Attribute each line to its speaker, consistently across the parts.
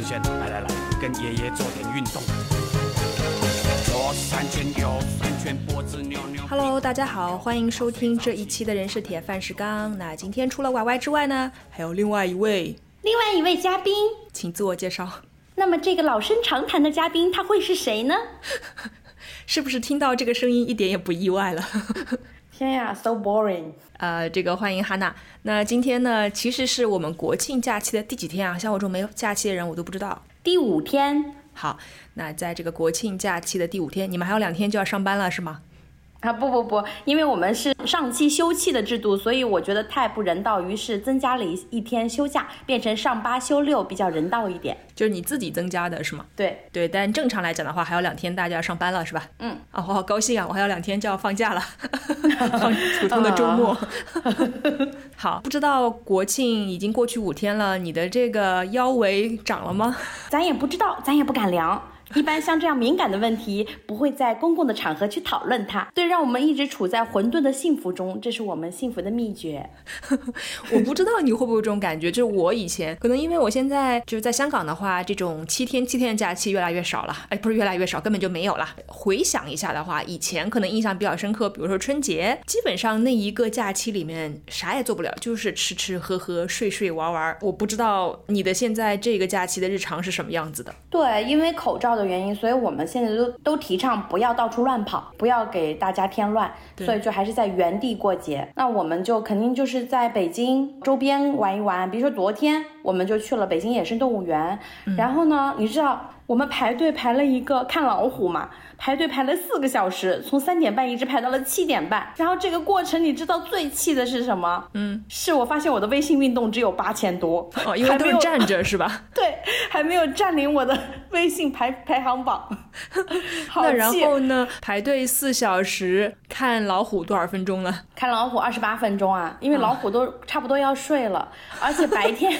Speaker 1: 轩轩，来来来，跟爷爷做点运动。左三圈，右三圈，脖子扭扭。
Speaker 2: Hello，大家好，欢迎收听这一期的人是铁饭是钢。那今天除了 Y Y 之外呢，还有另外一位，
Speaker 3: 另外一位嘉宾，
Speaker 2: 请自我介绍。
Speaker 3: 那么这个老生常谈的嘉宾他会是谁呢？
Speaker 2: 是不是听到这个声音一点也不意外了？
Speaker 3: 天呀，so boring！
Speaker 2: 呃，这个欢迎哈娜。那今天呢，其实是我们国庆假期的第几天啊？像我这种没有假期的人，我都不知道。
Speaker 3: 第五天
Speaker 2: 好，那在这个国庆假期的第五天，你们还有两天就要上班了，是吗？
Speaker 3: 啊，不不不，因为我们是上期休憩的制度，所以我觉得太不人道，于是增加了一一天休假，变成上八休六，比较人道一点。
Speaker 2: 就是你自己增加的是吗？
Speaker 3: 对，
Speaker 2: 对，但正常来讲的话，还有两天大家要上班了，是吧？
Speaker 3: 嗯。
Speaker 2: 啊，我好高兴啊！我还有两天就要放假了，放普通的周末。好，不知道国庆已经过去五天了，你的这个腰围长了吗？
Speaker 3: 咱也不知道，咱也不敢量。一般像这样敏感的问题，不会在公共的场合去讨论它。对，让我们一直处在混沌的幸福中，这是我们幸福的秘诀。
Speaker 2: 我不知道你会不会有这种感觉，就是我以前可能因为我现在就是在香港的话，这种七天七天的假期越来越少了，哎，不是越来越少，根本就没有了。回想一下的话，以前可能印象比较深刻，比如说春节，基本上那一个假期里面啥也做不了，就是吃吃喝喝、睡睡玩玩。我不知道你的现在这个假期的日常是什么样子的。
Speaker 3: 对，因为口罩的原因，所以我们现在都都提倡不要到处乱跑，不要给大家添乱，所以就还是在原地过节。那我们就肯定就是在北京周边玩一玩，比如说昨天我们就去了北京野生动物园，然后呢，你知道我们排队排了一个看老虎嘛，排队排了四个小时，从三点半一直排到了七点半。然后这个过程你知道最气的是什么？嗯，是我发现我的微信运动只有八千多，
Speaker 2: 哦，因为都是站着是吧？
Speaker 3: 对，还没有占领我的 微信排排行榜。好
Speaker 2: 那然后呢？排队四小时看老虎多少分钟了？
Speaker 3: 看老虎二十八分钟啊，因为老虎都差不多要睡了，而且白天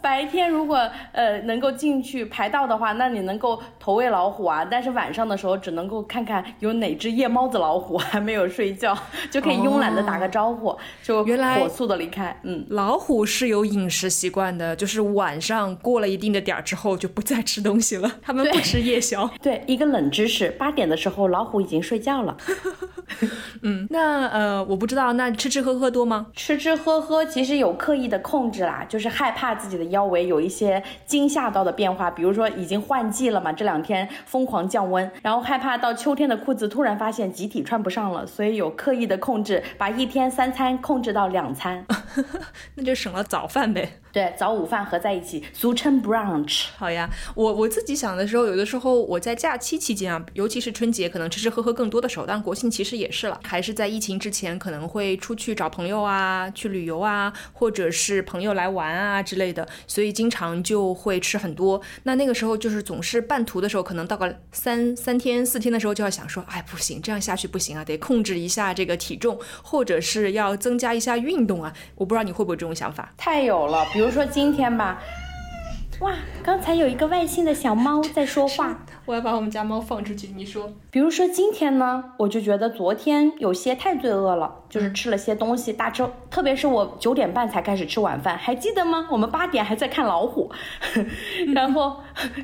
Speaker 3: 白天如果呃能够进去排到的话，那你能够投喂老虎啊，但是晚上的时候只能够看看有哪只夜猫子老虎还没有睡觉，就可以慵懒的打个招呼，就
Speaker 2: 原来
Speaker 3: 火速的离开。嗯，
Speaker 2: 老虎是有饮食习惯的，就是晚上过了一定的点儿之后就不再吃东西了，他们不吃夜宵。
Speaker 3: 对，一个冷知识，八点的时候老虎已经睡觉了。
Speaker 2: 嗯，那呃，我不知道，那吃吃喝喝多吗？
Speaker 3: 吃吃喝喝其实有刻意的控制啦，就是害怕自己的腰围有一些惊吓到的变化，比如说已经换季了嘛，这两天疯狂降温，然后害怕到秋天的裤子突然发现集体穿不上了，所以有刻意的控制，把一天三餐控制到两餐，
Speaker 2: 那就省了早饭呗。
Speaker 3: 对，早午饭合在一起，俗称 brunch。
Speaker 2: 好呀，我我自己想的时候，有的时候我在假期期间啊，尤其是春节，可能吃吃喝喝更多的时候，当然国庆其实也是了，还是在疫情之前，可能会出去找朋友啊，去旅游啊，或者是朋友来玩啊之类的，所以经常就会吃很多。那那个时候就是总是半途的时候，可能到个三三天四天的时候，就要想说，哎，不行，这样下去不行啊，得控制一下这个体重，或者是要增加一下运动啊。我不知道你会不会有这种想法？
Speaker 3: 太有了，比如说今天吧，哇，刚才有一个外星的小猫在说话。
Speaker 2: 我要把我们家猫放出去，你说。
Speaker 3: 比如说今天呢，我就觉得昨天有些太罪恶了，就是吃了些东西，大吃，特别是我九点半才开始吃晚饭，还记得吗？我们八点还在看老虎，然后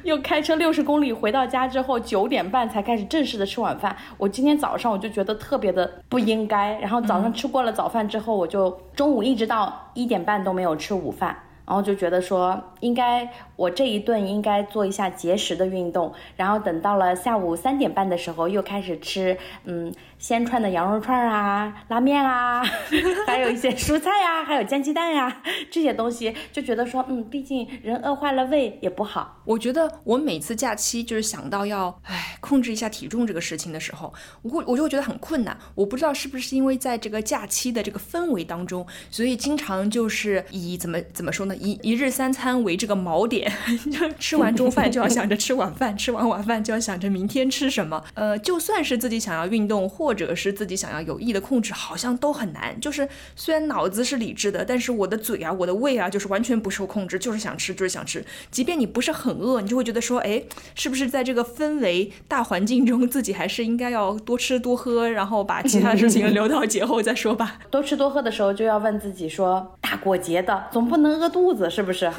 Speaker 3: 又开车六十公里回到家之后，九点半才开始正式的吃晚饭。我今天早上我就觉得特别的不应该，然后早上吃过了早饭之后，我就中午一直到一点半都没有吃午饭。然后就觉得说，应该我这一顿应该做一下节食的运动，然后等到了下午三点半的时候，又开始吃，嗯，鲜串的羊肉串啊、拉面啊，还有一些蔬菜呀、还有煎鸡蛋呀、这些东西，就觉得说，嗯，毕竟人饿坏了胃也不好。
Speaker 2: 我觉得我每次假期就是想到要唉控制一下体重这个事情的时候，我会我就会觉得很困难。我不知道是不是因为在这个假期的这个氛围当中，所以经常就是以怎么怎么说呢，一一日三餐为这个锚点，就吃完中饭就要想着吃晚饭，吃完晚饭就要想着明天吃什么。呃，就算是自己想要运动，或者是自己想要有意的控制，好像都很难。就是虽然脑子是理智的，但是我的嘴啊，我的胃啊，就是完全不受控制，就是想吃，就是想吃。即便你不是很饿，你就会觉得说，哎，是不是在这个氛围大环境中，自己还是应该要多吃多喝，然后把其他事情留到节后再说吧。
Speaker 3: 多吃多喝的时候，就要问自己说，大大过节的，总不能饿肚子，是不是？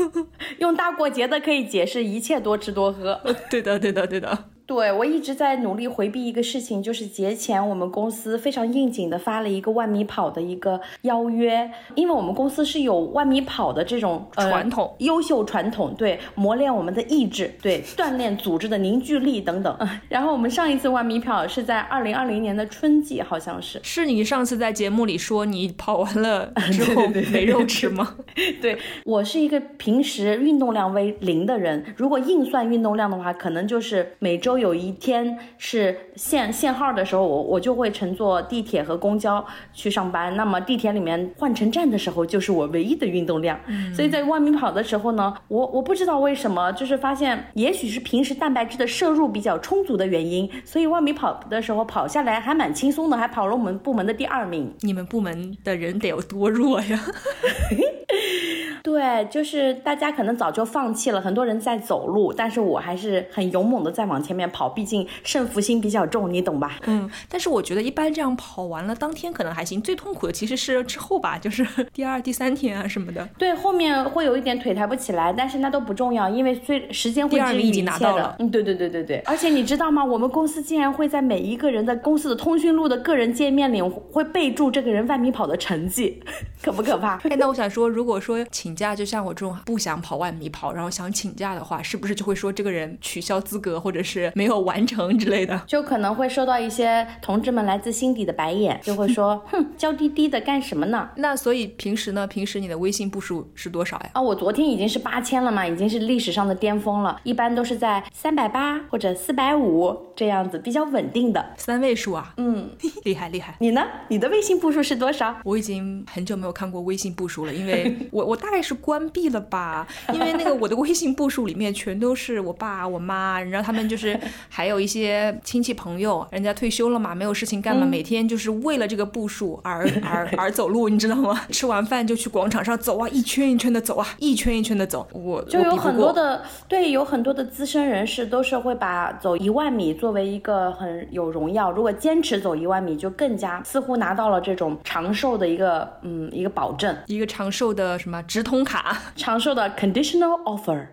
Speaker 3: 用大过节的可以解释一切多吃多喝。
Speaker 2: 对的，对的，对的。
Speaker 3: 对我一直在努力回避一个事情，就是节前我们公司非常应景的发了一个万米跑的一个邀约，因为我们公司是有万米跑的这种
Speaker 2: 传统、
Speaker 3: 优秀传统，对，磨练我们的意志，对，锻炼组织的凝聚力等等。然后我们上一次万米跑是在二零二零年的春季，好像是。
Speaker 2: 是你上次在节目里说你跑完了 之后没肉吃吗？
Speaker 3: 对我是一个平时运动量为零的人，如果硬算运动量的话，可能就是每周。有一天是限限号的时候，我我就会乘坐地铁和公交去上班。那么地铁里面换乘站的时候，就是我唯一的运动量。所以在万米跑的时候呢，我我不知道为什么，就是发现也许是平时蛋白质的摄入比较充足的原因，所以万米跑的时候跑下来还蛮轻松的，还跑了我们部门的第二名。
Speaker 2: 你们部门的人得有多弱呀？
Speaker 3: 对，就是大家可能早就放弃了，很多人在走路，但是我还是很勇猛的在往前面跑，毕竟胜负心比较重，你懂吧？
Speaker 2: 嗯，但是我觉得一般这样跑完了，当天可能还行，最痛苦的其实是之后吧，就是 第二、第三天啊什么的。
Speaker 3: 对，后面会有一点腿抬不起来，但是那都不重要，因为最时间会治愈一切的。嗯，对对对对对。而且你知道吗？我们公司竟然会在每一个人的公司的通讯录的个人界面里会备注这个人万米跑的成绩，可不可怕？
Speaker 2: 哎，那我想说，如果说请。假就像我这种不想跑万米跑，然后想请假的话，是不是就会说这个人取消资格，或者是没有完成之类的？
Speaker 3: 就可能会收到一些同志们来自心底的白眼，就会说，哼，娇滴滴的干什么呢？
Speaker 2: 那所以平时呢？平时你的微信步数是多少呀？
Speaker 3: 啊，我昨天已经是八千了嘛，已经是历史上的巅峰了。一般都是在三百八或者四百五这样子，比较稳定的
Speaker 2: 三位数啊。
Speaker 3: 嗯，
Speaker 2: 厉害厉害。
Speaker 3: 你呢？你的微信步数是多少？
Speaker 2: 我已经很久没有看过微信步数了，因为我我大概。是关闭了吧？因为那个我的微信步数里面全都是我爸我妈，然后他们就是还有一些亲戚朋友，人家退休了嘛，没有事情干嘛，每天就是为了这个步数而而而走路，你知道吗？吃完饭就去广场上走啊，一圈一圈的走啊，一圈一圈的走。我
Speaker 3: 就有很多的对，有很多的资深人士都是会把走一万米作为一个很有荣耀。如果坚持走一万米，就更加似乎拿到了这种长寿的一个嗯一个保证，
Speaker 2: 一个长寿的什么直通。卡
Speaker 3: 长寿的 conditional offer。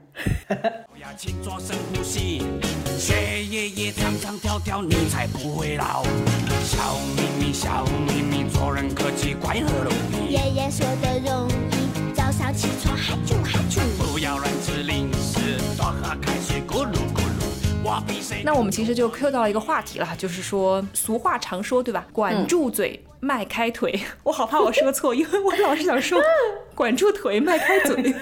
Speaker 1: 不要轻做深呼吸，学爷爷唱唱跳跳，你才不会老。笑眯眯，笑眯眯，做人客气，快乐容易。
Speaker 4: 爷爷说的容易，早上起床嗨啾嗨啾。
Speaker 1: 不要乱吃零食，多喝开？
Speaker 2: 那我们其实就 Q 到了一个话题了，就是说俗话常说，对吧？管住嘴。迈开腿，我好怕我说错，因为我老是想说 管住腿，迈开嘴。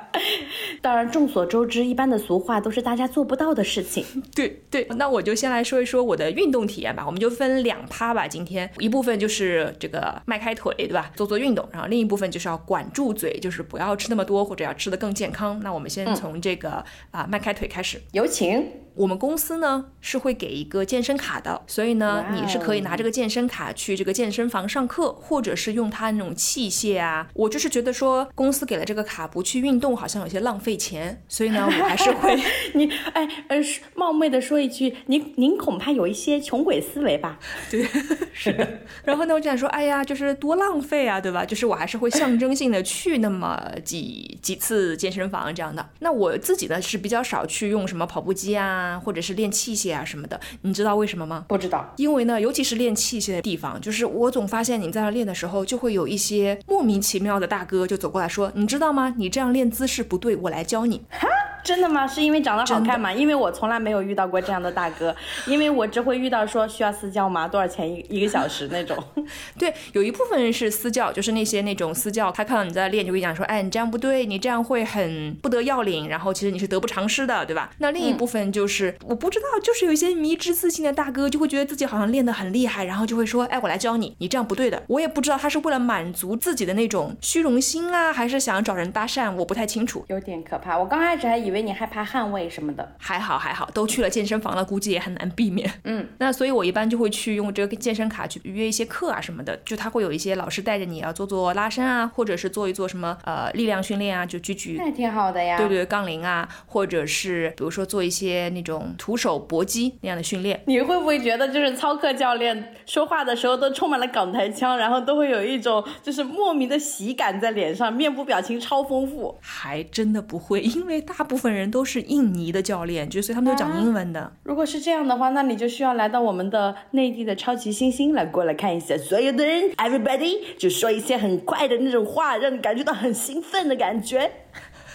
Speaker 3: 当然，众所周知，一般的俗话都是大家做不到的事情。
Speaker 2: 对对，那我就先来说一说我的运动体验吧。我们就分两趴吧。今天一部分就是这个迈开腿，对吧？做做运动，然后另一部分就是要管住嘴，就是不要吃那么多，或者要吃的更健康。那我们先从这个啊迈开腿开始，
Speaker 3: 有请。
Speaker 2: 我们公司呢是会给一个健身卡的，所以呢你是可以拿这个健身卡去这个健身房上课，或者是用它那种器械啊。我就是觉得说公司给了这个卡不去运动，好像有些浪费钱，所以呢我还是会。
Speaker 3: 你哎呃冒昧的说一句，您您恐怕有一些穷鬼思维吧？
Speaker 2: 对，是的。然后呢我就想说，哎呀，就是多浪费啊，对吧？就是我还是会象征性的去那么几几次健身房这样的。那我自己呢是比较少去用什么跑步机啊。啊，或者是练器械啊什么的，你知道为什么吗？
Speaker 3: 不知道，
Speaker 2: 因为呢，尤其是练器械的地方，就是我总发现你在那练的时候，就会有一些莫名其妙的大哥就走过来说，你知道吗？你这样练姿势不对，我来教你。
Speaker 3: 哈。真的吗？是因为长得好看吗？因为我从来没有遇到过这样的大哥，因为我只会遇到说需要私教吗？多少钱一一个小时那种？
Speaker 2: 对，有一部分人是私教，就是那些那种私教，他看到你在练，就会讲说，哎，你这样不对，你这样会很不得要领，然后其实你是得不偿失的，对吧？那另一部分就是我不知道，就是有一些迷之自信的大哥，就会觉得自己好像练得很厉害，然后就会说，哎，我来教你，你这样不对的。我也不知道他是为了满足自己的那种虚荣心啊，还是想找人搭讪，我不太清楚。
Speaker 3: 有点可怕。我刚开始还以为。你害怕捍卫什么的。
Speaker 2: 还好还好，都去了健身房了，估计也很难避免。
Speaker 3: 嗯，
Speaker 2: 那所以我一般就会去用这个健身卡去约一些课啊什么的，就他会有一些老师带着你要做做拉伸啊，或者是做一做什么呃力量训练啊，就举举
Speaker 3: 那挺好的呀。
Speaker 2: 对对，杠铃啊，或者是比如说做一些那种徒手搏击那样的训练。
Speaker 3: 你会不会觉得，就是操课教练说话的时候都充满了港台腔，然后都会有一种就是莫名的喜感在脸上，面部表情超丰富？
Speaker 2: 还真的不会，因为大部分人都是印尼的教练，就所以他们都讲英文的。
Speaker 3: 如果是这样的话，那你就需要来到我们的内地的超级星星来过来看一下，所有的人，everybody 就说一些很快的那种话，让你感觉到很兴奋的感觉。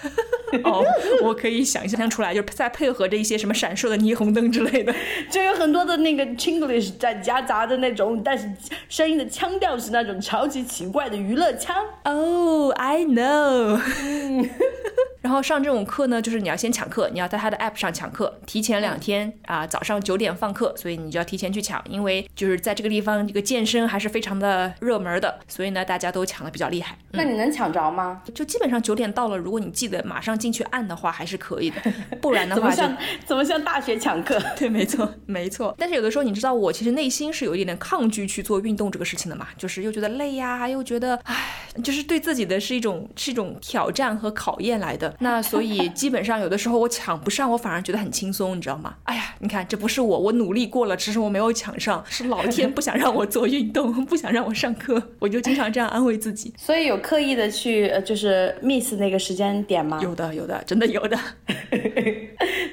Speaker 2: 哦，我可以想象出来，就是再配合着一些什么闪烁的霓虹灯之类的。
Speaker 3: 就有很多的那个 Chinglish 在夹杂的那种，但是声音的腔调是那种超级奇怪的娱乐腔。
Speaker 2: Oh,、i know。然后上这种课呢，就是你要先抢课，你要在他的 app 上抢课，提前两天啊、早上九点放课，所以你就要提前去抢，因为就是在这个地方，这个健身还是非常的热门的，所以呢，大家都抢的比较厉害。
Speaker 3: 那你能抢着吗？
Speaker 2: 就基本上九点到了，如果你记得马上进去按的话，还是可以的，不然的话
Speaker 3: 怎么像怎么像大学抢课？
Speaker 2: 对，没错，没错。但是有的时候，你知道，我其实内心是有一点点抗拒去做运动这个事情的嘛，就是又觉得累呀，又觉得，唉，就是对自己的是一种是一种挑战和考验来的。那所以基本上有的时候我抢不上，我反而觉得很轻松，你知道吗？哎呀，你看，这不是我，我努力过了，只是我没有抢上，是老天不想让我做运动，不想让我上课，我就经常这样安慰自己。
Speaker 3: 所以有刻意的去呃，就是 miss 那个时间点吗？
Speaker 2: 有的，有的，真的有的。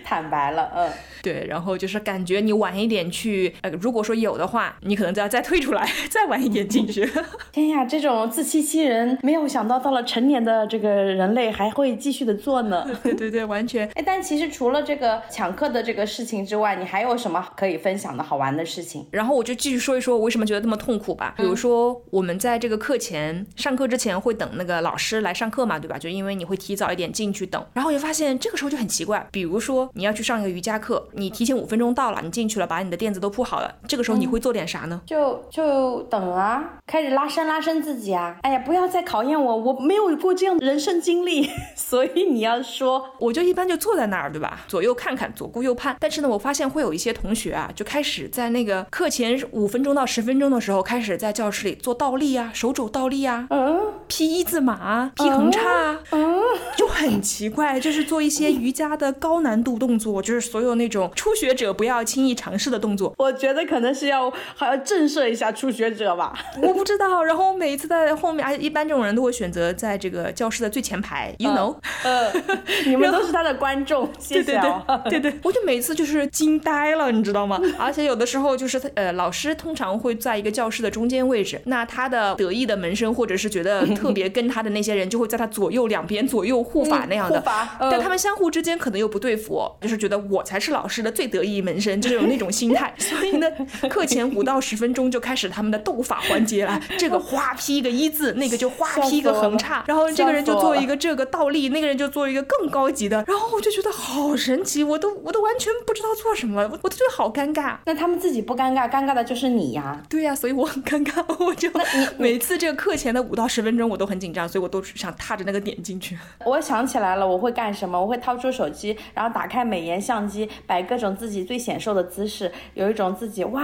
Speaker 3: 坦白了，嗯。
Speaker 2: 对，然后就是感觉你晚一点去，呃，如果说有的话，你可能就要再退出来，再晚一点进去。
Speaker 3: 天呀，这种自欺欺人，没有想到到了成年的这个人类还会继续的做呢。
Speaker 2: 对对对，完全。
Speaker 3: 哎，但其实除了这个抢课的这个事情之外，你还有什么可以分享的好玩的事情？
Speaker 2: 然后我就继续说一说我为什么觉得那么痛苦吧。比如说，我们在这个课前上课之前会等那个老师来上课嘛，对吧？就因为你会提早一点进去等，然后就发现这个时候就很奇怪。比如说你要去上一个瑜伽课，你提前五分钟到了，你进去了，把你的垫子都铺好了，这个时候你会做点啥呢？
Speaker 3: 就就等啊，开始拉伸拉伸自己啊！哎呀，不要再考验我，我没有过这样的人生经历，所以你要说，
Speaker 2: 我就一般就坐在那儿，对吧？左右看看，左顾右盼。但是呢，我发现会有一些同学啊，就开始在那个课前五分钟到十分钟的时候，开始在教室里做倒立啊，手肘倒立啊，
Speaker 3: 嗯
Speaker 2: 劈一字马啊，劈横叉啊，
Speaker 3: 嗯，
Speaker 2: 就很奇怪，就是做一些瑜伽的高难度动作，就是所有那种初学者不要轻易尝试的动作。
Speaker 3: 我觉得可能是要还要震慑一下初学者吧。
Speaker 2: 我不知道，然后我每一次在后面，而且一般这种人都会选择在这个教室的最前排，you know。
Speaker 3: 呃，你们都是他的观众，谢谢
Speaker 2: 对对
Speaker 3: 哦。
Speaker 2: 对对对，我就每次就是惊呆了，你知道吗？而且有的时候就是呃，老师通常会在一个教室的中间位置，那他的得意的门生或者是觉得特别跟他的那些人，就会在他左右两边左右护法那样的
Speaker 3: 护法，嗯
Speaker 2: 但他们相互之间可能又不对付，就是觉得我才是老师的最得意门生，就是有那种心态。所以呢，课前五到十分钟就开始他们的斗法环节了，这个花劈一个一字，那个就花劈一个横叉，然后这个人就做一个这个倒立，那个人就做一个更高级的，然后我就觉得好神奇，我都我都完全不知道做什么，我我就觉得好尴尬。
Speaker 3: 那他们自己不尴尬，尴尬的就是你呀。
Speaker 2: 对呀、所以我很尴尬，我就 每次这个课前的五到十分钟我都很紧张，所以我都是想踏着那个点进去。
Speaker 3: 我想起来了，我会干什么？我会掏出手机，然后打开美颜相机，摆各种自己最显瘦的姿势，有一种自己哇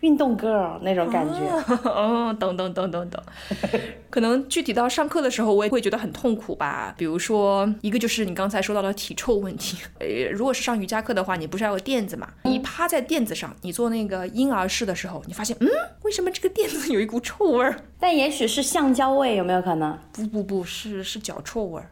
Speaker 3: 运动 girl 那种感觉。
Speaker 2: 哦，等等等等等。可能具体到上课的时候，我也会觉得很痛苦吧。比如说，一个就是你刚才说到的体臭问题。呃，如果是上瑜伽课的话，你不是要有垫子嘛？你趴在垫子上，你做那个婴儿式的时候，你发现，嗯，为什么这个垫子有一股臭味儿？
Speaker 3: 但也许是橡胶味，有没有可能？
Speaker 2: 不不不是是脚臭味儿。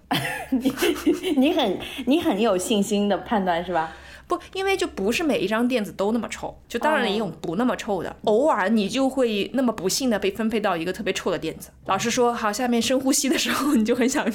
Speaker 3: 你很你很有信心的判断是吧？
Speaker 2: 不，因为就不是每一张垫子都那么臭，就当然也有不那么臭的，偶尔你就会那么不幸的被分配到一个特别臭的垫子。老师说好，下面深呼吸的时候，你就很想，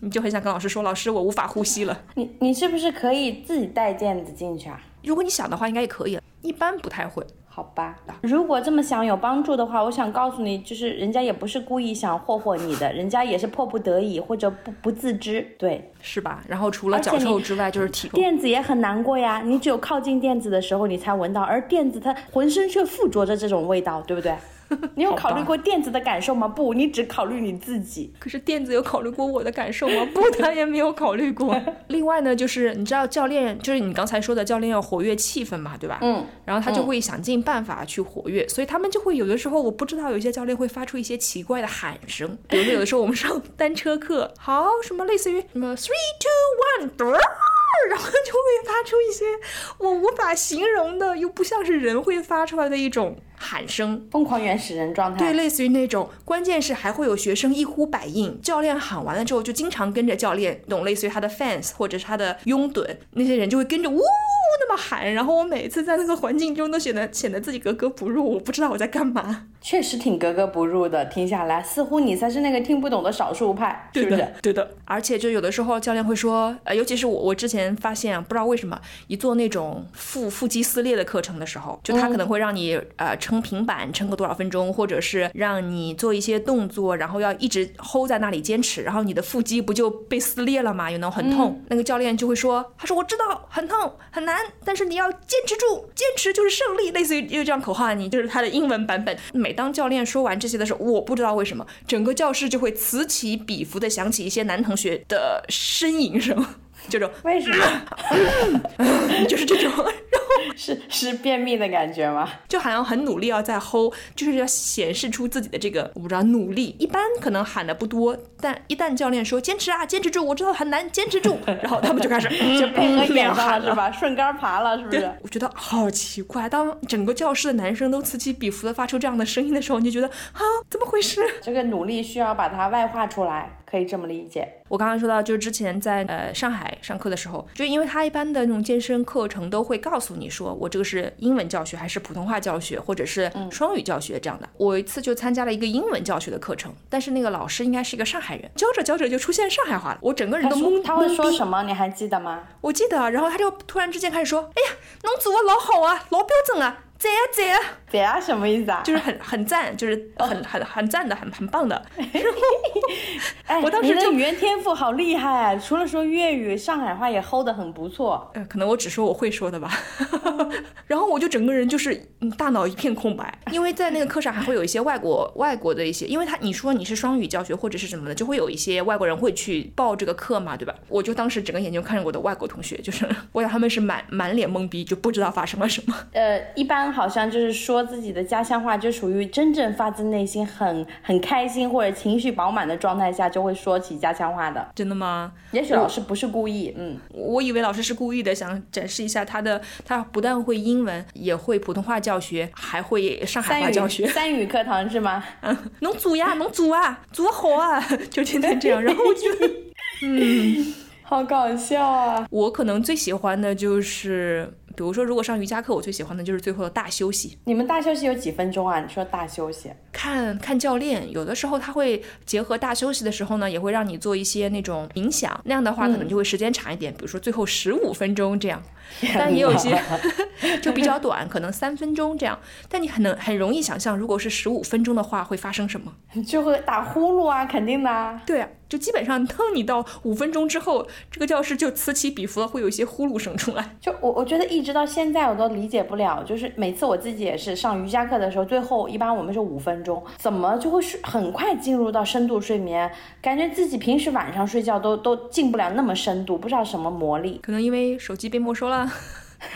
Speaker 2: 你就很想跟老师说，老师我无法呼吸了。
Speaker 3: 你你是不是可以自己带垫子进去啊？
Speaker 2: 如果你想的话，应该也可以，一般不太会。
Speaker 3: 好吧，如果这么想有帮助的话，我想告诉你，就是人家也不是故意想霍霍你的，人家也是迫不得已或者不不自知。对，
Speaker 2: 是吧？然后除了脚臭之外，就是体臭。
Speaker 3: 垫子也很难过呀，你只有靠近垫子的时候你才闻到，而垫子它浑身却附着着这种味道，对不对？你有考虑过垫子的感受吗？不，你只考虑你自己。
Speaker 2: 可是垫子有考虑过我的感受吗？不，他也没有考虑过。另外呢，就是你知道教练，就是你刚才说的教练要活跃气氛嘛，对吧？
Speaker 3: 嗯，
Speaker 2: 然后他就会想尽办法去活跃，所以他们就会有的时候，我不知道有一些教练会发出一些奇怪的喊声，比如说有的时候我们上单车课，好什么类似于什么 three two one，然后就会发出一些我无法形容的，又不像是人会发出来的一种喊声。
Speaker 3: 疯狂原始人状态。
Speaker 2: 对，类似于那种，关键是还会有学生一呼百应，教练喊完了之后就经常跟着教练，懂类似于他的 fans 或者是他的拥趸，那些人就会跟着呜那么喊，然后我每次在那个环境中都显得显得自己格格不入，我不知道我在干嘛。
Speaker 3: 确实挺格格不入的。听下来，似乎你才是那个听不懂的少数派，是不是？
Speaker 2: 对的。而且就有的时候教练会说，呃，尤其是我，我之前发现啊，不知道为什么，一做那种腹腹肌撕裂的课程的时候，就他可能会让你、呃撑平板撑个多少分钟，或者是让你做一些动作，然后要一直 hold 在那里坚持，然后你的腹肌不就被撕裂了吗？有那种很痛，那个教练就会说，他说我知道很痛很难，但是你要坚持住，坚持就是胜利，类似于就这样口号，你就是他的英文版本。每当教练说完这些的时候，我不知道为什么，整个教室就会此起彼伏的响起一些男同学的呻吟声，这种
Speaker 3: 为什么？
Speaker 2: 就是这种，
Speaker 3: 是是便秘的感觉吗？
Speaker 2: 就好像很努力要在 hold，就是要显示出自己的这个我不知道努力。一般可能喊的不多，但一旦教练说坚持啊，坚持住，我知道很难，坚持住，然后他们就开始
Speaker 3: 就配合演
Speaker 2: 练
Speaker 3: 上
Speaker 2: 喊
Speaker 3: 了是吧？顺杆爬了是不是？，
Speaker 2: 我觉得好奇怪。当整个教室的男生都此起彼伏的发出这样的声音的时候，你就觉得啊，怎么回事？
Speaker 3: 这个努力需要把它外化出来，可以这么理解。
Speaker 2: 我刚刚说到，就是之前在呃上海上课的时候，就因为他一般的那种健身课程都会告诉你说，我这个是英文教学还是普通话教学，或者是双语教学这样的。我一次就参加了一个英文教学的课程，但是那个老师应该是一个上海人，教着教着就出现上海话了，我整个人都懵
Speaker 3: 说他会说什么？你还记得吗？
Speaker 2: 我记得啊，然后他就突然之间开始说，哎呀，侬做的老好啊，老标准啊，赞啊赞啊，
Speaker 3: 对啊，什么意思啊？
Speaker 2: 就是很很赞，就是很很很赞的，很很棒的。
Speaker 3: 哎，
Speaker 2: 我当时
Speaker 3: 的语言天赋好厉害，除了说粤语，上海话也 hold 得很不错。
Speaker 2: 呃，可能我只说我会说的吧，然后我就整个人就是嗯大脑一片空白，因为在那个课上还会有一些外国外国的一些，因为他你说你是双语教学或者是什么的，就会有一些外国人会去报这个课嘛，对吧？我就当时整个眼睛看着我的外国同学，就是我想他们是满满脸懵逼，就不知道发生了什么。
Speaker 3: 呃，一般好像就是说自己的家乡话，就属于真正发自内心很很开心或者情绪饱满的状态下，就会说起家乡话的。
Speaker 2: 真的吗？
Speaker 3: 也许老师不是故意，嗯，
Speaker 2: 我以为老师是故意的，想展示一下他的，他不但会英文，也会普通话教学，还会上海话教学。
Speaker 3: 三语课堂是吗？
Speaker 2: 嗯，能做呀，能做啊，做好啊，就天天这样。然后我觉得，
Speaker 3: 好搞笑啊！
Speaker 2: 我可能最喜欢的就是，比如说，如果上瑜伽课，我最喜欢的就是最后的大休息。
Speaker 3: 你们大休息有几分钟啊？你说大休息，
Speaker 2: 看看教练，有的时候他会结合大休息的时候呢，也会让你做一些那种冥想，那样的话可能就会时间长一点，比如说最后十五分钟这样。但也有些就比较短，可能三分钟这样。但你很能很容易想象，如果是十五分钟的话，会发生什么？
Speaker 3: 就会打呼噜啊，肯定的啊。
Speaker 2: 对啊，就基本上当你到五分钟之后，这个教室就此起彼伏了，会有一些呼噜声出来。
Speaker 3: 就我我觉得一直到现在我都理解不了，就是每次我自己也是上瑜伽课的时候，最后一般我们是五分钟，怎么就会睡很快进入到深度睡眠？感觉自己平时晚上睡觉都都进不了那么深度，不知道什么魔力。
Speaker 2: 可能因为手机被没收了。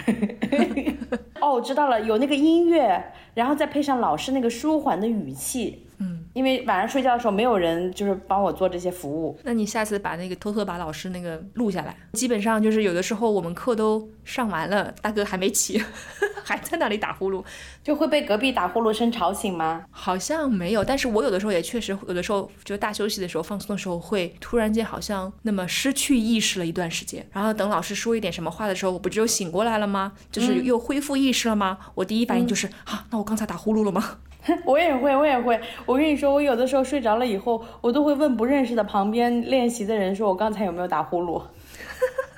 Speaker 3: 哦，我知道了，有那个音乐，然后再配上老师那个舒缓的语气。嗯，因为晚上睡觉的时候没有人就是帮我做这些服务，
Speaker 2: 那你下次把那个偷偷把老师那个录下来。基本上就是有的时候我们课都上完了，大哥还没起，还在那里打呼噜。
Speaker 3: 就会被隔壁打呼噜声吵醒吗？
Speaker 2: 好像没有，但是我有的时候也确实有的时候就大休息的时候放松的时候会突然间好像那么失去意识了一段时间，然后等老师说一点什么话的时候，我不就醒过来了吗？就是又恢复意识了吗？我第一反应就是啊，那我刚才打呼噜了吗？
Speaker 3: 我也会，我也会。我跟你说，我有的时候睡着了以后，我都会问不认识的旁边练习的人说，我刚才有没有打呼噜？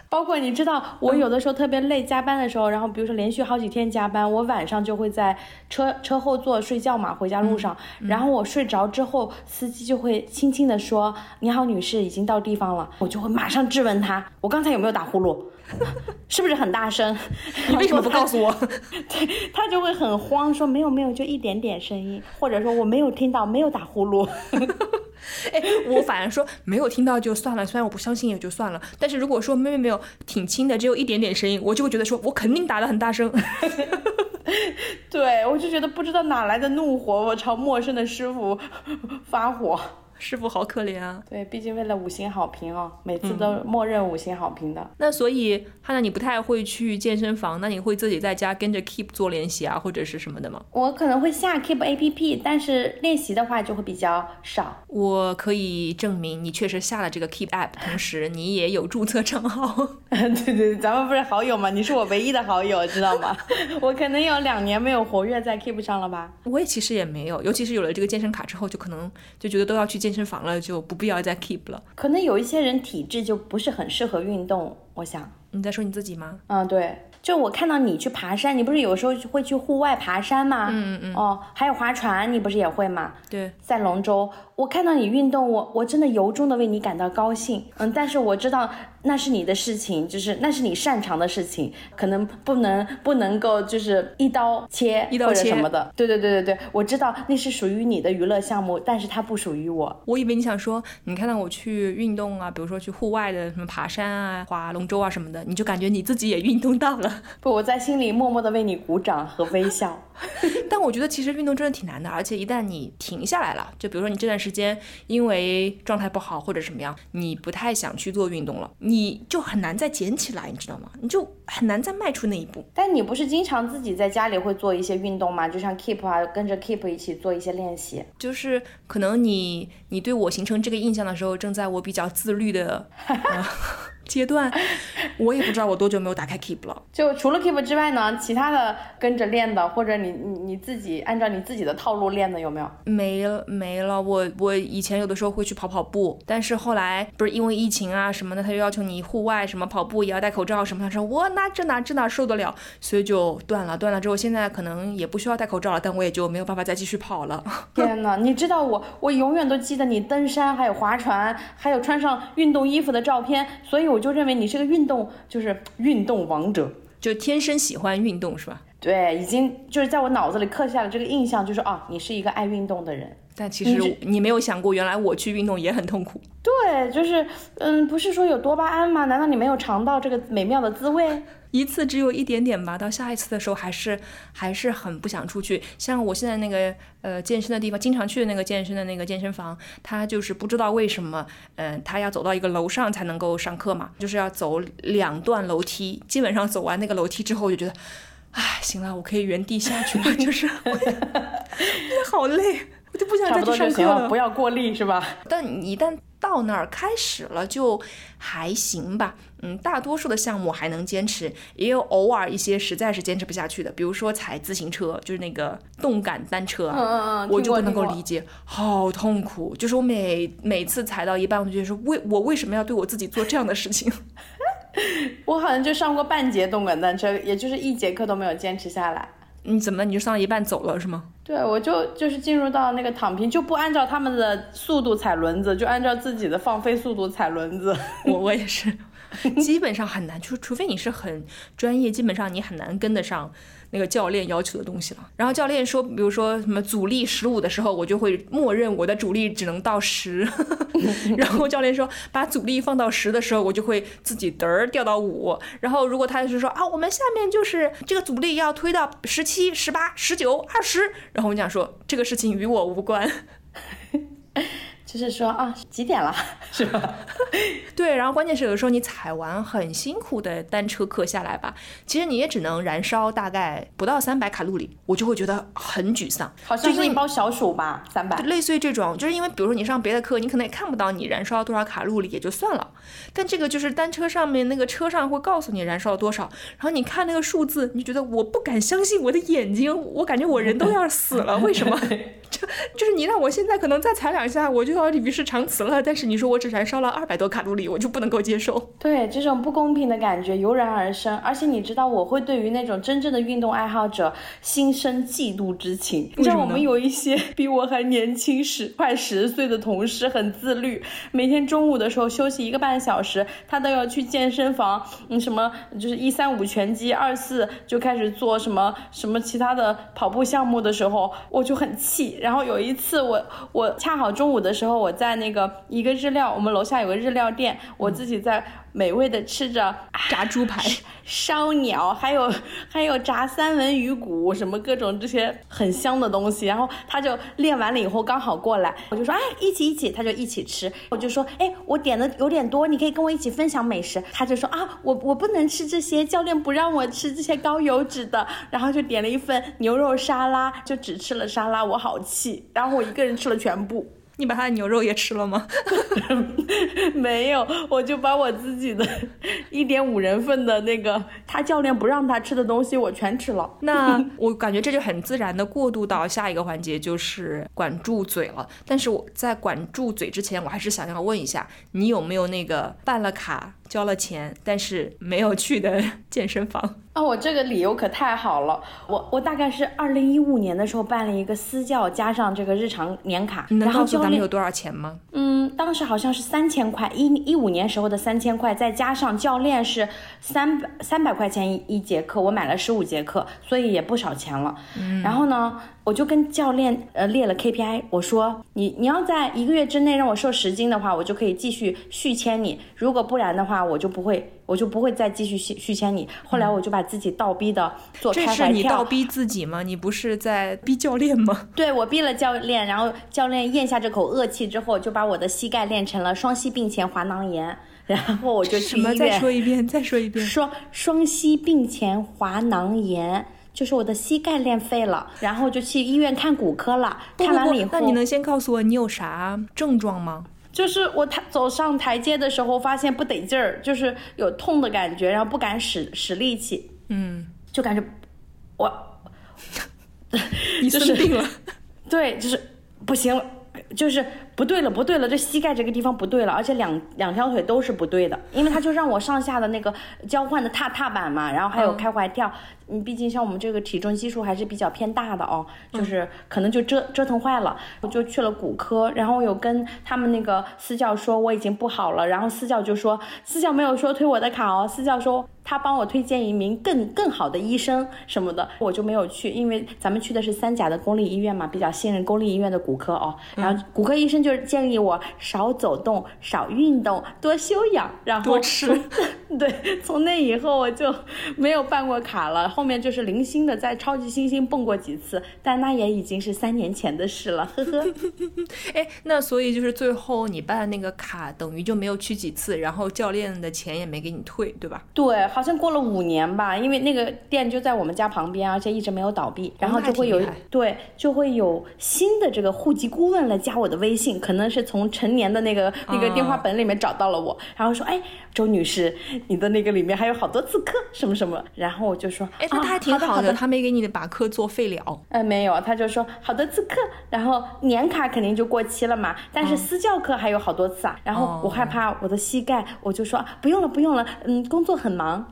Speaker 3: 包括你知道，我有的时候特别累，加班的时候，然后比如说连续好几天加班，我晚上就会在车车后座睡觉嘛，回家路上，然后我睡着之后，司机就会轻轻的说：“你好，女士，已经到地方了。”我就会马上质问他：“我刚才有没有打呼噜？是不是很大声？
Speaker 2: 你为什么不告诉我？
Speaker 3: 对他就会很慌，说没有没有，就一点点声音，或者说我没有听到，没有打呼噜。
Speaker 2: 哎，我反而说没有听到就算了，虽然我不相信也就算了。但是如果说没有没有，挺轻的，只有一点点声音，我就会觉得说我肯定打的很大声。
Speaker 3: 对，我就觉得不知道哪来的怒火，我朝陌生的师傅发火。
Speaker 2: 师傅好可怜啊！
Speaker 3: 对，毕竟为了五星好评哦，每次都默认五星好评的。
Speaker 2: 那所以，汉娜你不太会去健身房，那你会自己在家跟着 Keep 做练习啊，或者是什么的吗？
Speaker 3: 我可能会下 Keep A P P，但是练习的话就会比较少。
Speaker 2: 我可以证明你确实下了这个 Keep App，同时你也有注册账号。
Speaker 3: 对对对，咱们不是好友吗？你是我唯一的好友，知道吗？我可能有两年没有活跃在 Keep 上了吧？
Speaker 2: 我也其实也没有，尤其是有了这个健身卡之后，就可能就觉得都要去健身房了，就不必要再 Keep 了。
Speaker 3: 可能有一些人体质就不是很适合运动，我想。
Speaker 2: 你在说你自己吗？
Speaker 3: 嗯，对。就我看到你去爬山，你不是有时候会去户外爬山吗？
Speaker 2: 嗯嗯嗯。
Speaker 3: 哦，还有划船，你不是也会吗？
Speaker 2: 对，
Speaker 3: 在龙舟，我看到你运动，我我真的由衷的为你感到高兴。嗯，但是我知道那是你的事情，就是那是你擅长的事情，可能不能不能够就是一刀切
Speaker 2: 一刀切
Speaker 3: 什么的。对对对对对，我知道那是属于你的娱乐项目，但是它不属于我。
Speaker 2: 我以为你想说，你看到我去运动啊，比如说去户外的什么爬山啊、划龙舟啊什么的，你就感觉你自己也运动到了。
Speaker 3: 不，我在心里默默的为你鼓掌和微笑。
Speaker 2: 但我觉得其实运动真的挺难的，而且一旦你停下来了，就比如说你这段时间因为状态不好或者什么样，你不太想去做运动了，你就很难再捡起来，你知道吗？你就很难再迈出那一步。
Speaker 3: 但你不是经常自己在家里会做一些运动吗？就像 Keep 啊，跟着 Keep 一起做一些练习。
Speaker 2: 就是可能你你对我形成这个印象的时候，正在我比较自律的。阶段，我也不知道我多久没有打开 Keep 了。
Speaker 3: 就除了 Keep 之外呢，其他的跟着练的，或者你你你自己按照你自己的套路练的有没有？
Speaker 2: 没了没了。我我以前有的时候会去跑跑步，但是后来不是因为疫情啊什么的，他就要求你户外什么跑步也要戴口罩什么。他说我那这哪这哪受得了，所以就断了。断了之后，现在可能也不需要戴口罩了，但我也就没有办法再继续跑了。
Speaker 3: 天哪，你知道我我永远都记得你登山，还有划船，还有穿上运动衣服的照片，所以我我就认为你是个运动，就是运动王者，
Speaker 2: 就天生喜欢运动是吧？
Speaker 3: 对，已经就是在我脑子里刻下了这个印象，就是啊，你是一个爱运动的人。
Speaker 2: 但其实你没有想过，原来我去运动也很痛苦。
Speaker 3: 对，就是嗯，不是说有多巴胺吗？难道你没有尝到这个美妙的滋味？
Speaker 2: 一次只有一点点吧，到下一次的时候还是还是很不想出去。像我现在那个呃健身的地方，经常去的那个健身的那个健身房，他就是不知道为什么，嗯，他要走到一个楼上才能够上课嘛，就是要走两段楼梯。基本上走完那个楼梯之后，就觉得，唉，行了，我可以原地下去了，就是 我好累，我就不想再去上课了。
Speaker 3: 不要过力是吧？
Speaker 2: 但你一旦到那儿开始了，就还行吧。嗯，大多数的项目还能坚持，也有偶尔一些实在是坚持不下去的，比如说踩自行车，就是那个动感单车，
Speaker 3: 嗯嗯嗯，
Speaker 2: 我就不能够理解，好痛苦。就是我每每次踩到一半，我就觉得说，为我为什么要对我自己做这样的事情？
Speaker 3: 我好像就上过半节动感单车，也就是一节课都没有坚持下来。
Speaker 2: 你怎么你就上了一半走了是吗？
Speaker 3: 对，我就就是进入到那个躺平，就不按照他们的速度踩轮子，就按照自己的放飞速度踩轮子。
Speaker 2: 我我也是。基本上很难，就除非你是很专业，基本上你很难跟得上那个教练要求的东西了。然后教练说，比如说什么阻力十五的时候，我就会默认我的阻力只能到十。然后教练说把阻力放到十的时候，我就会自己嘚儿掉到五。然后如果他就是说啊，我们下面就是这个阻力要推到十七、十八、十九、二十，然后我讲说这个事情与我无关。
Speaker 3: 就是说啊，几点了，是吧？
Speaker 2: 对，然后关键是有的时候你踩完很辛苦的单车课下来吧，其实你也只能燃烧大概不到三百卡路里，我就会觉得很沮丧。
Speaker 3: 好像是一包小薯吧，三百。
Speaker 2: 类似于这种，就是因为比如说你上别的课，你可能也看不到你燃烧多少卡路里，也就算了。但这个就是单车上面那个车上会告诉你燃烧了多少，然后你看那个数字，你觉得我不敢相信我的眼睛，我感觉我人都要死了，为什么？就就是你让我现在可能再踩两下，我就要与世长辞了。但是你说我只只燃烧了二百多卡路里，我就不能够接受。
Speaker 3: 对这种不公平的感觉油然而生，而且你知道，我会对于那种真正的运动爱好者心生嫉妒之情。你知道，我们有一些比我还年轻十快十岁的同事，很自律，每天中午的时候休息一个半小时，他都要去健身房，嗯，什么就是一三五拳击，二四就开始做什么什么其他的跑步项目的时候，我就很气。然后有一次，我我恰好中午的时候，我在那个一个日料，我们楼下有个日料店，我自己在。美味的吃着
Speaker 2: 炸猪排、
Speaker 3: 烧鸟，还有还有炸三文鱼骨，什么各种这些很香的东西。然后他就练完了以后刚好过来，我就说哎一起一起，他就一起吃。我就说哎我点的有点多，你可以跟我一起分享美食。他就说啊我我不能吃这些，教练不让我吃这些高油脂的。然后就点了一份牛肉沙拉，就只吃了沙拉，我好气。然后我一个人吃了全部。
Speaker 2: 你把他的牛肉也吃了吗？
Speaker 3: 没有，我就把我自己的一点五人份的那个他教练不让他吃的东西，我全吃了。
Speaker 2: 那我感觉这就很自然的过渡到下一个环节，就是管住嘴了。但是我在管住嘴之前，我还是想要问一下，你有没有那个办了卡？交了钱，但是没有去的 健身房
Speaker 3: 啊！我这个理由可太好了，我我大概是二零一五年的时候办了一个私教，加上这个日常年卡。
Speaker 2: 你能告诉咱们有多少钱吗？
Speaker 3: 嗯，当时好像是三千块，一一五年时候的三千块，再加上教练是三百三百块钱一一节课，我买了十五节课，所以也不少钱了。嗯，然后呢？我就跟教练呃列了 KPI，我说你你要在一个月之内让我瘦十斤的话，我就可以继续续签你；如果不然的话，我就不会我就不会再继续续续签你。后来我就把自己倒逼的做开
Speaker 2: 怀跳。这是你倒逼自己吗？你不是在逼教练吗？
Speaker 3: 对，我逼了教练，然后教练咽下这口恶气之后，就把我的膝盖练成了双膝并前滑囊炎，然后我就去医院。
Speaker 2: 再说一遍，再说一遍。
Speaker 3: 双双膝并前滑囊炎。就是我的膝盖练废了，然后就去医院看骨科了。看完了以后，
Speaker 2: 那你能先告诉我你有啥症状吗？
Speaker 3: 就是我台走上台阶的时候，发现不得劲儿，就是有痛的感觉，然后不敢使使力气。
Speaker 2: 嗯，
Speaker 3: 就感觉我
Speaker 2: 你生病了。
Speaker 3: 对，就是不行了，就是。不对了，不对了，这膝盖这个地方不对了，而且两两条腿都是不对的，因为他就让我上下的那个交换的踏踏板嘛，然后还有开怀跳，嗯，毕竟像我们这个体重基数还是比较偏大的哦，就是可能就折折腾坏了，我就去了骨科，然后我有跟他们那个私教说我已经不好了，然后私教就说私教没有说推我的卡哦，私教说他帮我推荐一名更更好的医生什么的，我就没有去，因为咱们去的是三甲的公立医院嘛，比较信任公立医院的骨科哦，然后骨科医生。就是建议我少走动、少运动、多休养，然后
Speaker 2: 多吃。
Speaker 3: 对，从那以后我就没有办过卡了。后面就是零星的在超级星星蹦过几次，但那也已经是三年前的事了。呵呵。
Speaker 2: 哎，那所以就是最后你办那个卡，等于就没有去几次，然后教练的钱也没给你退，对吧？
Speaker 3: 对，好像过了五年吧，因为那个店就在我们家旁边，而且一直没有倒闭，然后就会有对，就会有新的这个户籍顾问来加我的微信。可能是从陈年的那个那个电话本里面找到了我，然后说，哎，周女士，你的那个里面还有好多次课，什么什么，然后我就说，
Speaker 2: 哎，那他还挺好的，他没给你把课作废了。
Speaker 3: 呃，没有，他就说好多次课，然后年卡肯定就过期了嘛，但是私教课还有好多次啊，然后我害怕我的膝盖，我就说不用了，不用了，嗯，工作很忙，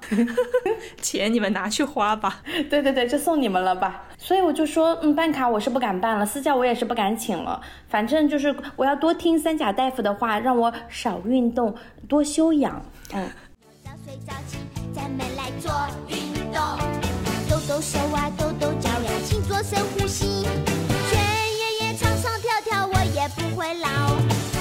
Speaker 2: 钱你们拿去花吧，
Speaker 3: 对对对，就送你们了吧。所以我就说，嗯，办卡我是不敢办了，私教我也是不敢请了。反正就是我要多听三甲大夫的话，让我少运动，多休养。嗯。早睡早起，咱们来做运动，抖抖手啊，抖抖脚呀，请做深呼吸。全爷爷唱唱跳跳，我也不会老。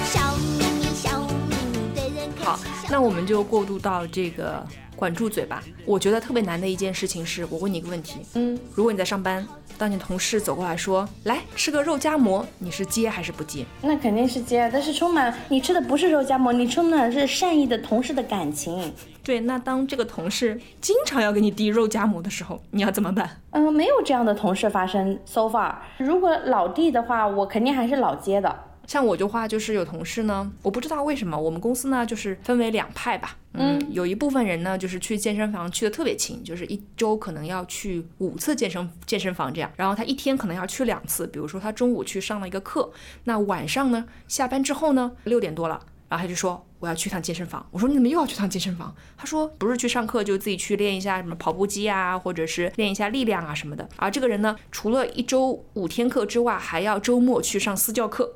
Speaker 3: 笑眯眯，笑眯
Speaker 2: 眯，对人好，那我们就过渡到这个。管住嘴巴！我觉得特别难的一件事情是，我问你一个问题，
Speaker 3: 嗯，
Speaker 2: 如果你在上班，当你同事走过来说，来吃个肉夹馍，你是接还是不接？
Speaker 3: 那肯定是接，但是充满你吃的不是肉夹馍，你充满的是善意的同事的感情。
Speaker 2: 对，那当这个同事经常要给你递肉夹馍的时候，你要怎么办？
Speaker 3: 嗯，没有这样的同事发生，so far。如果老递的话，我肯定还是老接的。
Speaker 2: 像我的话，就是有同事呢，我不知道为什么，我们公司呢就是分为两派吧。嗯，有一部分人呢就是去健身房去的特别勤，就是一周可能要去五次健身健身房这样，然后他一天可能要去两次，比如说他中午去上了一个课，那晚上呢下班之后呢六点多了。然后他就说我要去趟健身房。我说你怎么又要去趟健身房？他说不是去上课就自己去练一下什么跑步机啊，或者是练一下力量啊什么的。而这个人呢，除了一周五天课之外，还要周末去上私教课。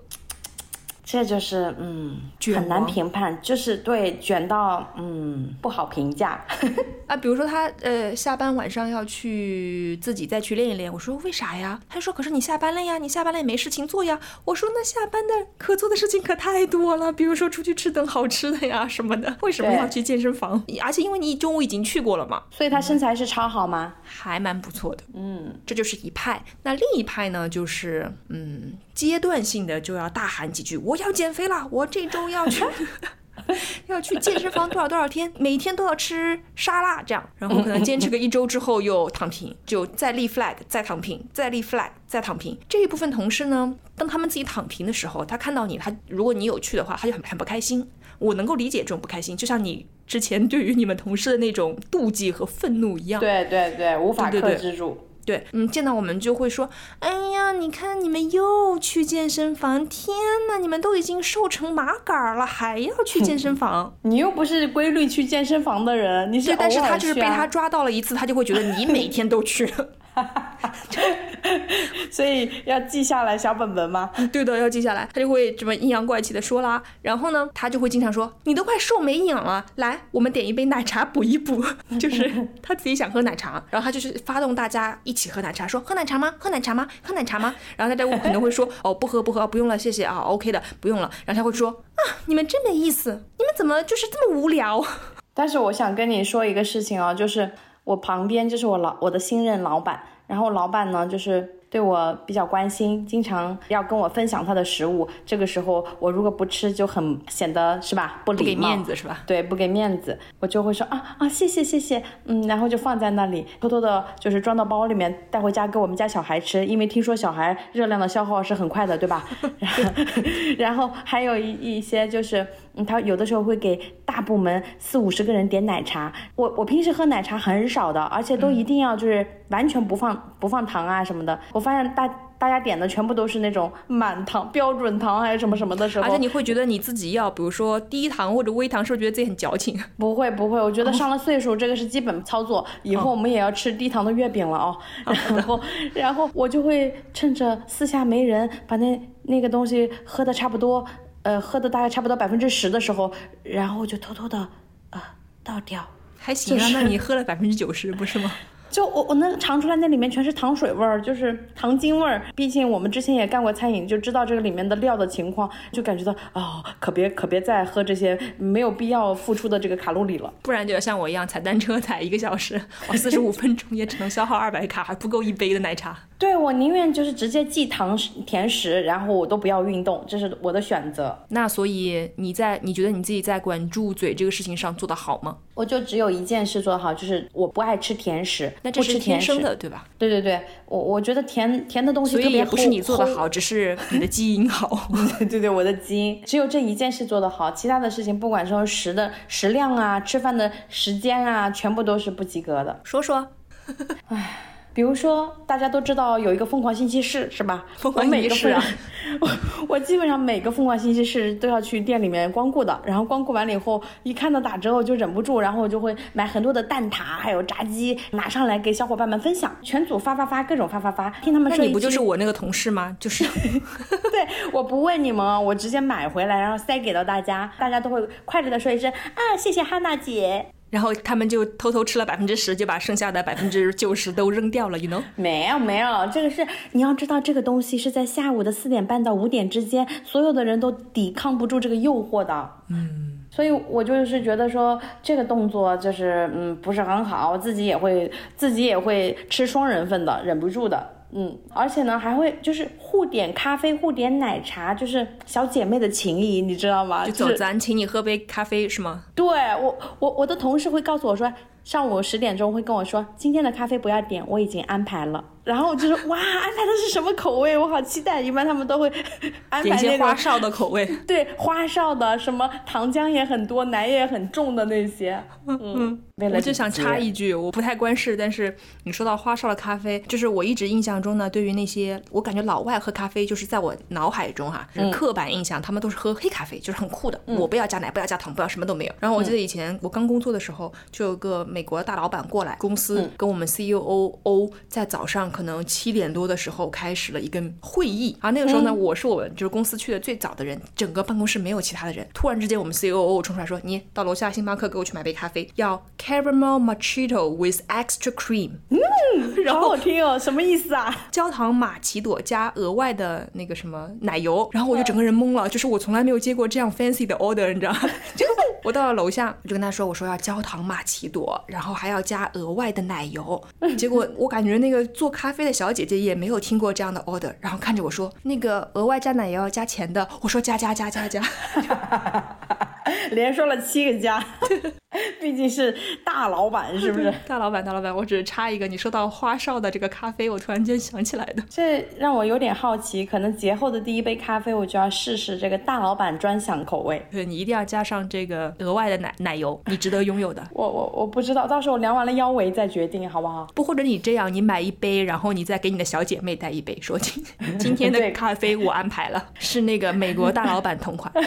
Speaker 3: 这就是嗯，
Speaker 2: 卷
Speaker 3: 很难评判，就是对卷到嗯不好评价。
Speaker 2: 啊，比如说他呃下班晚上要去自己再去练一练，我说为啥呀？他说可是你下班了呀，你下班了也没事情做呀。我说那下班的可做的事情可太多了，比如说出去吃顿好吃的呀什么的，为什么要去健身房？而且因为你中午已经去过了嘛，
Speaker 3: 所以他身材是超好吗？
Speaker 2: 还蛮不错的。嗯，这就是一派。那另一派呢，就是嗯阶段性的就要大喊几句，我要减肥了，我这周要去。要去健身房多少多少天，每天都要吃沙拉，这样，然后可能坚持个一周之后又躺平，就再立 flag，再躺平，再立 flag，再躺平。这一部分同事呢，当他们自己躺平的时候，他看到你，他如果你有去的话，他就很很不开心。我能够理解这种不开心，就像你之前对于你们同事的那种妒忌和愤怒一样。
Speaker 3: 对对对，无法克
Speaker 2: 对对对
Speaker 3: 制住。
Speaker 2: 对，嗯，见到我们就会说，哎呀，你看你们又去健身房，天呐，你们都已经瘦成麻杆儿了，还要去健身房？
Speaker 3: 你又不是规律去健身房的人，你是
Speaker 2: 对，但是他就是被他抓到了一次，他就会觉得你每天都去。
Speaker 3: 所以要记下来小本本吗？
Speaker 2: 对的，要记下来。他就会这么阴阳怪气的说啦，然后呢，他就会经常说，你都快瘦没影了，来，我们点一杯奶茶补一补。就是他自己想喝奶茶，然后他就是发动大家一起喝奶茶，说喝奶茶吗？喝奶茶吗？喝奶茶吗？然后大家可能会说，哦，不喝不喝，不用了，谢谢啊，OK 的，不用了。然后他会说，啊，你们真没意思，你们怎么就是这么无聊？
Speaker 3: 但是我想跟你说一个事情啊，就是我旁边就是我老我的新任老板，然后老板呢就是对我比较关心，经常要跟我分享他的食物。这个时候我如果不吃，就很显得是吧不
Speaker 2: 不给，面子是吧？
Speaker 3: 对，不给面子，我就会说啊啊，谢谢谢谢，嗯，然后就放在那里，偷偷的，就是装到包里面带回家给我们家小孩吃，因为听说小孩热量的消耗是很快的，对吧？然后，然后还有一一些就是，嗯，他有的时候会给大部门四五十个人点奶茶，我我平时喝奶茶很少的，而且都一定要就是完全不放不放糖啊什么的，我发现大。大家点的全部都是那种满糖、标准糖还是什么什么的时候，
Speaker 2: 而且你会觉得你自己要，比如说低糖或者微糖，是不是觉得自己很矫情？
Speaker 3: 不会不会，我觉得上了岁数，这个是基本操作。以后我们也要吃低糖的月饼了哦。然后，然后我就会趁着私下没人，把那那个东西喝的差不多，呃，喝的大概差不多百分之十的时候，然后就偷偷的呃倒掉。
Speaker 2: 还行啊，那你喝了百分之九十不是吗？
Speaker 3: 就我我能尝出来那里面全是糖水味儿，就是糖精味儿。毕竟我们之前也干过餐饮，就知道这个里面的料的情况，就感觉到哦，可别可别再喝这些没有必要付出的这个卡路里了。
Speaker 2: 不然就要像我一样踩单车踩一个小时，我，四十五分钟也只能消耗二百卡，还不够一杯的奶茶。
Speaker 3: 对我宁愿就是直接忌糖甜食，然后我都不要运动，这是我的选择。
Speaker 2: 那所以你在你觉得你自己在管住嘴这个事情上做得好吗？
Speaker 3: 我就只有一件事做得好，就是我不爱吃甜食，
Speaker 2: 那这是。天生的，对吧？
Speaker 3: 对对对，我我觉得甜甜的东西
Speaker 2: 所以
Speaker 3: 特别
Speaker 2: 也不是你做的好，只是你的基因好。
Speaker 3: 对对，我的基因只有这一件事做得好，其他的事情不管说食的食量啊、吃饭的时间啊，全部都是不及格的。
Speaker 2: 说说，
Speaker 3: 比如说，大家都知道有一个疯狂星期四，是吧？
Speaker 2: 疯狂
Speaker 3: 我每个
Speaker 2: 星期四啊，
Speaker 3: 我 我基本上每个疯狂星期四都要去店里面光顾的。然后光顾完了以后，一看到打折我就忍不住，然后我就会买很多的蛋挞，还有炸鸡，拿上来给小伙伴们分享，全组发发发，各种发发发，听他们说那
Speaker 2: 你不就是我那个同事吗？就是
Speaker 3: 对，我不问你们哦，我直接买回来，然后塞给到大家，大家都会快乐的说一声啊，谢谢哈娜姐。
Speaker 2: 然后他们就偷偷吃了百分之十，就把剩下的百分之九十都扔掉了，you know？
Speaker 3: 没有没有，这个是你要知道，这个东西是在下午的四点半到五点之间，所有的人都抵抗不住这个诱惑的。嗯，所以我就是觉得说这个动作就是嗯不是很好，自己也会自己也会吃双人份的，忍不住的。嗯，而且呢还会就是互点咖啡，互点奶茶，就是小姐妹的情谊，你知道吗？
Speaker 2: 就走，
Speaker 3: 就是
Speaker 2: 咱请你喝杯咖啡是吗？
Speaker 3: 对我，我我的同事会告诉我说，上午十点钟会跟我说，今天的咖啡不要点，我已经安排了。然后就是 哇，安排的是什么口味？我好期待！一般他们都会 安
Speaker 2: 点一些
Speaker 3: 排那种
Speaker 2: 花哨的口味。
Speaker 3: 对花哨的，什么糖浆也很多，奶也很重的那些。嗯，为了
Speaker 2: 我就想插一句，我不太关事，但是你说到花哨的咖啡，就是我一直印象中呢，对于那些我感觉老外喝咖啡，就是在我脑海中哈，就是刻板印象，他们都是喝黑咖啡，就是很酷的，我不要加奶，不要加糖，不要什么都没有。然后我记得以前我刚工作的时候，就有个美国大老板过来公司跟我们 CEO O 在早上可能七点多的时候开始了一个会议，啊那个时候呢，我是我们就是公司去的最早的人，整个办公室没有其他的人。突然之间，我们 C O O 冲出来说：“你到楼下星巴克给我去买杯咖啡，要 caramel macchiato with extra cream。”嗯然
Speaker 3: 好
Speaker 2: 后
Speaker 3: 好听哦，什么意思啊？
Speaker 2: 焦糖玛奇朵加额外的那个什么奶油，然后我就整个人懵了，就是我从来没有接过这样 fancy 的 order，你知道吗？就我到了楼下，我就跟他说，我说要焦糖玛奇朵，然后还要加额外的奶油。结果我感觉那个做咖啡的小姐姐也没有听过这样的 order，然后看着我说，那个额外加奶油要加钱的，我说加加加加加。
Speaker 3: 连说了七个加，毕竟是大老板，是不是？
Speaker 2: 大老板，大老板，我只是插一个，你说到花哨的这个咖啡，我突然间想起来的。
Speaker 3: 这让我有点好奇，可能节后的第一杯咖啡，我就要试试这个大老板专享口味。
Speaker 2: 对你一定要加上这个额外的奶奶油，你值得拥有的。
Speaker 3: 我我我不知道，到时候我量完了腰围再决定，好不好？
Speaker 2: 不，或者你这样，你买一杯，然后你再给你的小姐妹带一杯，说今今天的咖啡我安排了，是那个美国大老板同款。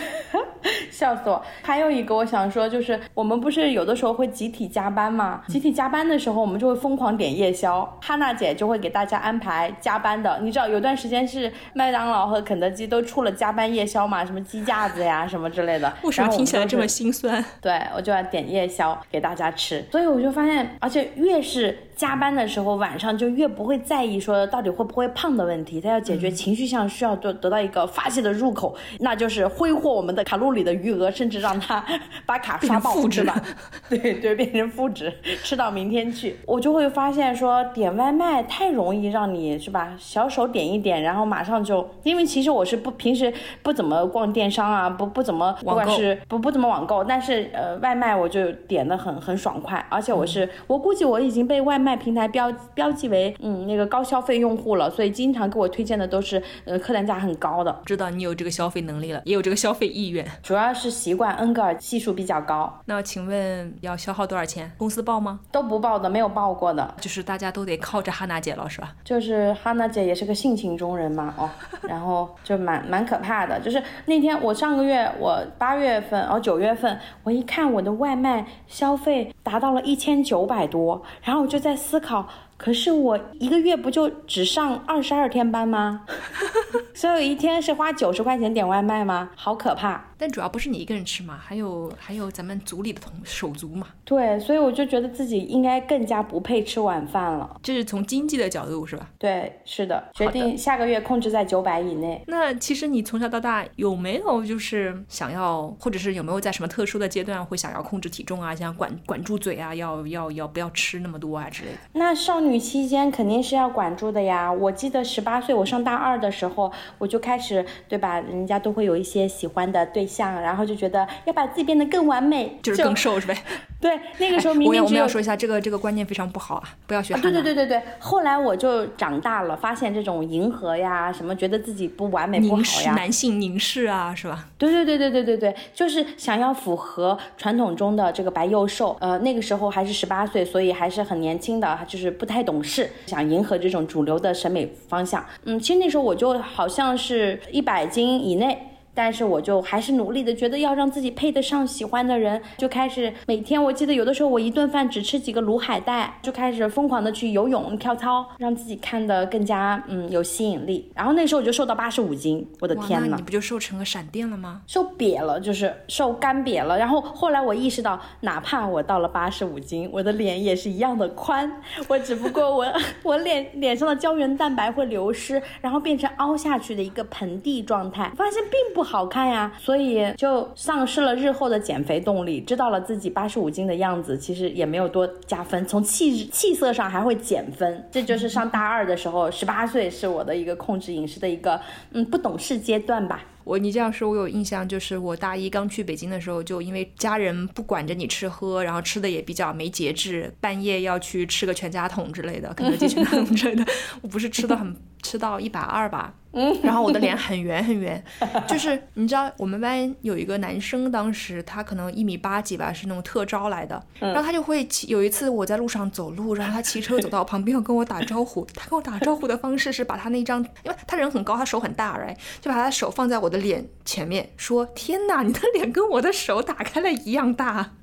Speaker 3: 笑死我！还有一个我想说，就是我们不是有的时候会集体加班嘛？集体加班的时候，我们就会疯狂点夜宵。哈娜姐就会给大家安排加班的。你知道有段时间是麦当劳和肯德基都出了加班夜宵嘛？什么鸡架子呀，什么之类的。
Speaker 2: 为什么听起来这么心酸？
Speaker 3: 对，我就要点夜宵给大家吃，所以我就发现，而且越是加班的时候，晚上就越不会在意说到底会不会胖的问题，他要解决情绪上需要得得到一个发泄的入口，那就是挥霍我们的卡路里的余额，甚至让他 把卡刷爆，是吧？对对，变成负值，吃到明天去。我就会发现说，点外卖太容易让你是吧，小手点一点，然后马上就，因为其实我是不平时不怎么逛电商啊，不不怎么，不管是不不怎么网购，但是呃外卖我就点的很很爽快，而且我是、我估计我已经被外卖平台标标记为嗯那个高消费用户了，所以经常给我推荐的都是呃客单价很高的，
Speaker 2: 知道你有这个消费能力了，也有这个消费意愿。
Speaker 3: 主要是习惯恩格尔系数比较高，
Speaker 2: 那请问要消耗多少钱？公司报吗？
Speaker 3: 都不报的，没有报过的。
Speaker 2: 就是大家都得靠着哈娜姐了，是吧？
Speaker 3: 就是哈娜姐也是个性情中人嘛，哦，然后就蛮蛮可怕的。就是那天我上个月我八月份哦九月份，我一看我的外卖消费达到了一千九百多，然后我就在思考，可是我一个月不就只上二十二天班吗？所以我一天是花九十块钱点外卖吗？好可怕。
Speaker 2: 但主要不是你一个人吃嘛，还有还有咱们组里的同手足嘛，
Speaker 3: 对，所以我就觉得自己应该更加不配吃晚饭了。
Speaker 2: 这是从经济的角度是吧？
Speaker 3: 对，是的，决定下个月控制在九百以内。
Speaker 2: 那其实你从小到大有没有就是想要，或者是有没有在什么特殊的阶段会想要控制体重啊，想管管住嘴啊，要要要不要吃那么多啊之类的？
Speaker 3: 那少女期间肯定是要管住的呀。我记得十八岁我上大二的时候，我就开始对吧？人家都会有一些喜欢的对象，然后就觉得要把自己变得更完美，
Speaker 2: 就是更瘦是呗？
Speaker 3: 对。那个时候明
Speaker 2: 我要我们要说一下，这个这个观念非常不好啊，不要学汉
Speaker 3: 对。对对对对，后来我就长大了，发现这种迎合呀，什么觉得自己不完美不好呀，
Speaker 2: 男性凝视啊，是吧？
Speaker 3: 对对对对对对对，就是想要符合传统中的这个白幼瘦。呃，那个时候还是十八岁，所以还是很年轻的，就是不太太懂事，想迎合这种主流的审美方向。嗯，其实那时候我就好像是一百斤以内。但是我就还是努力的，觉得要让自己配得上喜欢的人，就开始每天，我记得有的时候我一顿饭只吃几个卤海带，就开始疯狂的去游泳、跳操，让自己看得更加嗯有吸引力。然后那时候我就瘦到八十五斤，我的，天呐
Speaker 2: 你！不就瘦成个闪电了吗？
Speaker 3: 瘦瘪了，就是瘦干瘪了。然后后来我意识到，哪怕我到了八十五斤，我的脸也是一样的宽，我只不过我 我脸脸上的胶原蛋白会流失，然后变成凹下去的一个盆地状态。发现并不不好看呀，所以就丧失了日后的减肥动力。知道了自己八十五斤的样子，其实也没有多加分，从气气色上还会减分。这就是上大二的时候，十八岁是我的一个控制饮食的一个嗯不懂事阶段吧。
Speaker 2: 我你这样说，我有印象，就是我大一刚去北京的时候，就因为家人不管着你吃喝，然后吃的也比较没节制，半夜要去吃个全家桶之类的，肯德基全家桶之类的，我不是吃的很吃到一百二吧，嗯，然后我的脸很圆很圆，就是你知道我们班有一个男生，当时他可能一米八几吧，是那种特招来的，然后他就会骑，有一次我在路上走路，然后他骑车走到我旁边要跟我打招呼，他跟我打招呼的方式是把他那张，因为他人很高，他手很大，right，就把他的手放在我我的脸前面，说天哪，你的脸跟我的手打开了一样大，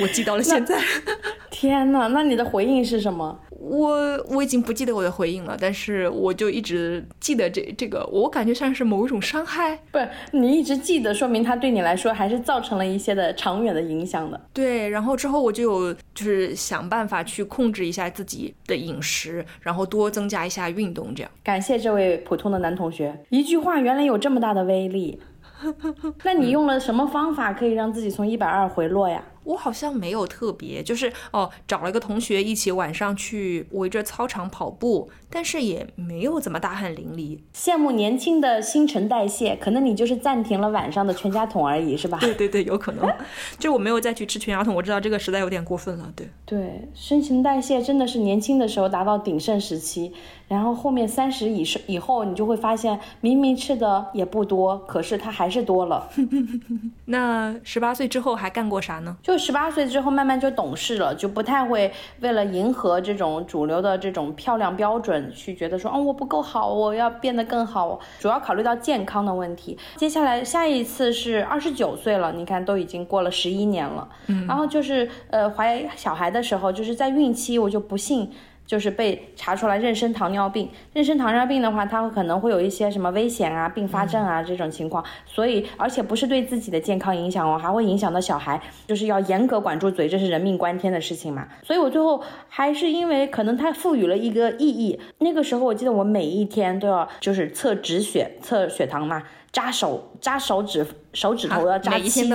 Speaker 2: 我记到了现在。
Speaker 3: 天哪，那你的回应是什么？
Speaker 2: 我我已经不记得我的回应了，但是我就一直记得这这个，我感觉像是某一种伤害。
Speaker 3: 不是你一直记得，说明它对你来说还是造成了一些的长远的影响的。
Speaker 2: 对，然后之后我就有就是想办法去控制一下自己的饮食，然后多增加一下运动，这样。
Speaker 3: 感谢这位普通的男同学，一句话原来有这么大的威力。那你用了什么方法可以让自己从一百二回落呀？
Speaker 2: 我好像没有特别，就是哦，找了一个同学一起晚上去围着操场跑步，但是也没有怎么大汗淋漓。
Speaker 3: 羡慕年轻的新陈代谢，可能你就是暂停了晚上的全家桶而已，是吧？
Speaker 2: 对对对，有可能，就我没有再去吃全家桶。我知道这个实在有点过分了，对
Speaker 3: 对，新陈代谢真的是年轻的时候达到鼎盛时期，然后后面三十以上以后，你就会发现明明吃的也不多，可是它还是多了。
Speaker 2: 那十八岁之后还干过啥呢？
Speaker 3: 就十八岁之后慢慢就懂事了，就不太会为了迎合这种主流的这种漂亮标准去觉得说，哦我不够好，我要变得更好。主要考虑到健康的问题。接下来下一次是二十九岁了，你看都已经过了十一年了。嗯，然后就是呃怀小孩的时候，就是在孕期，我就不幸。就是被查出来妊娠糖尿病，妊娠糖尿病的话，它可能会有一些什么危险啊、并发症啊这种情况，所以而且不是对自己的健康影响哦，还会影响到小孩，就是要严格管住嘴，这是人命关天的事情嘛。所以我最后还是因为可能它赋予了一个意义，那个时候我记得我每一天都要就是测止血、测血糖嘛。扎手扎手指手指头要扎七次，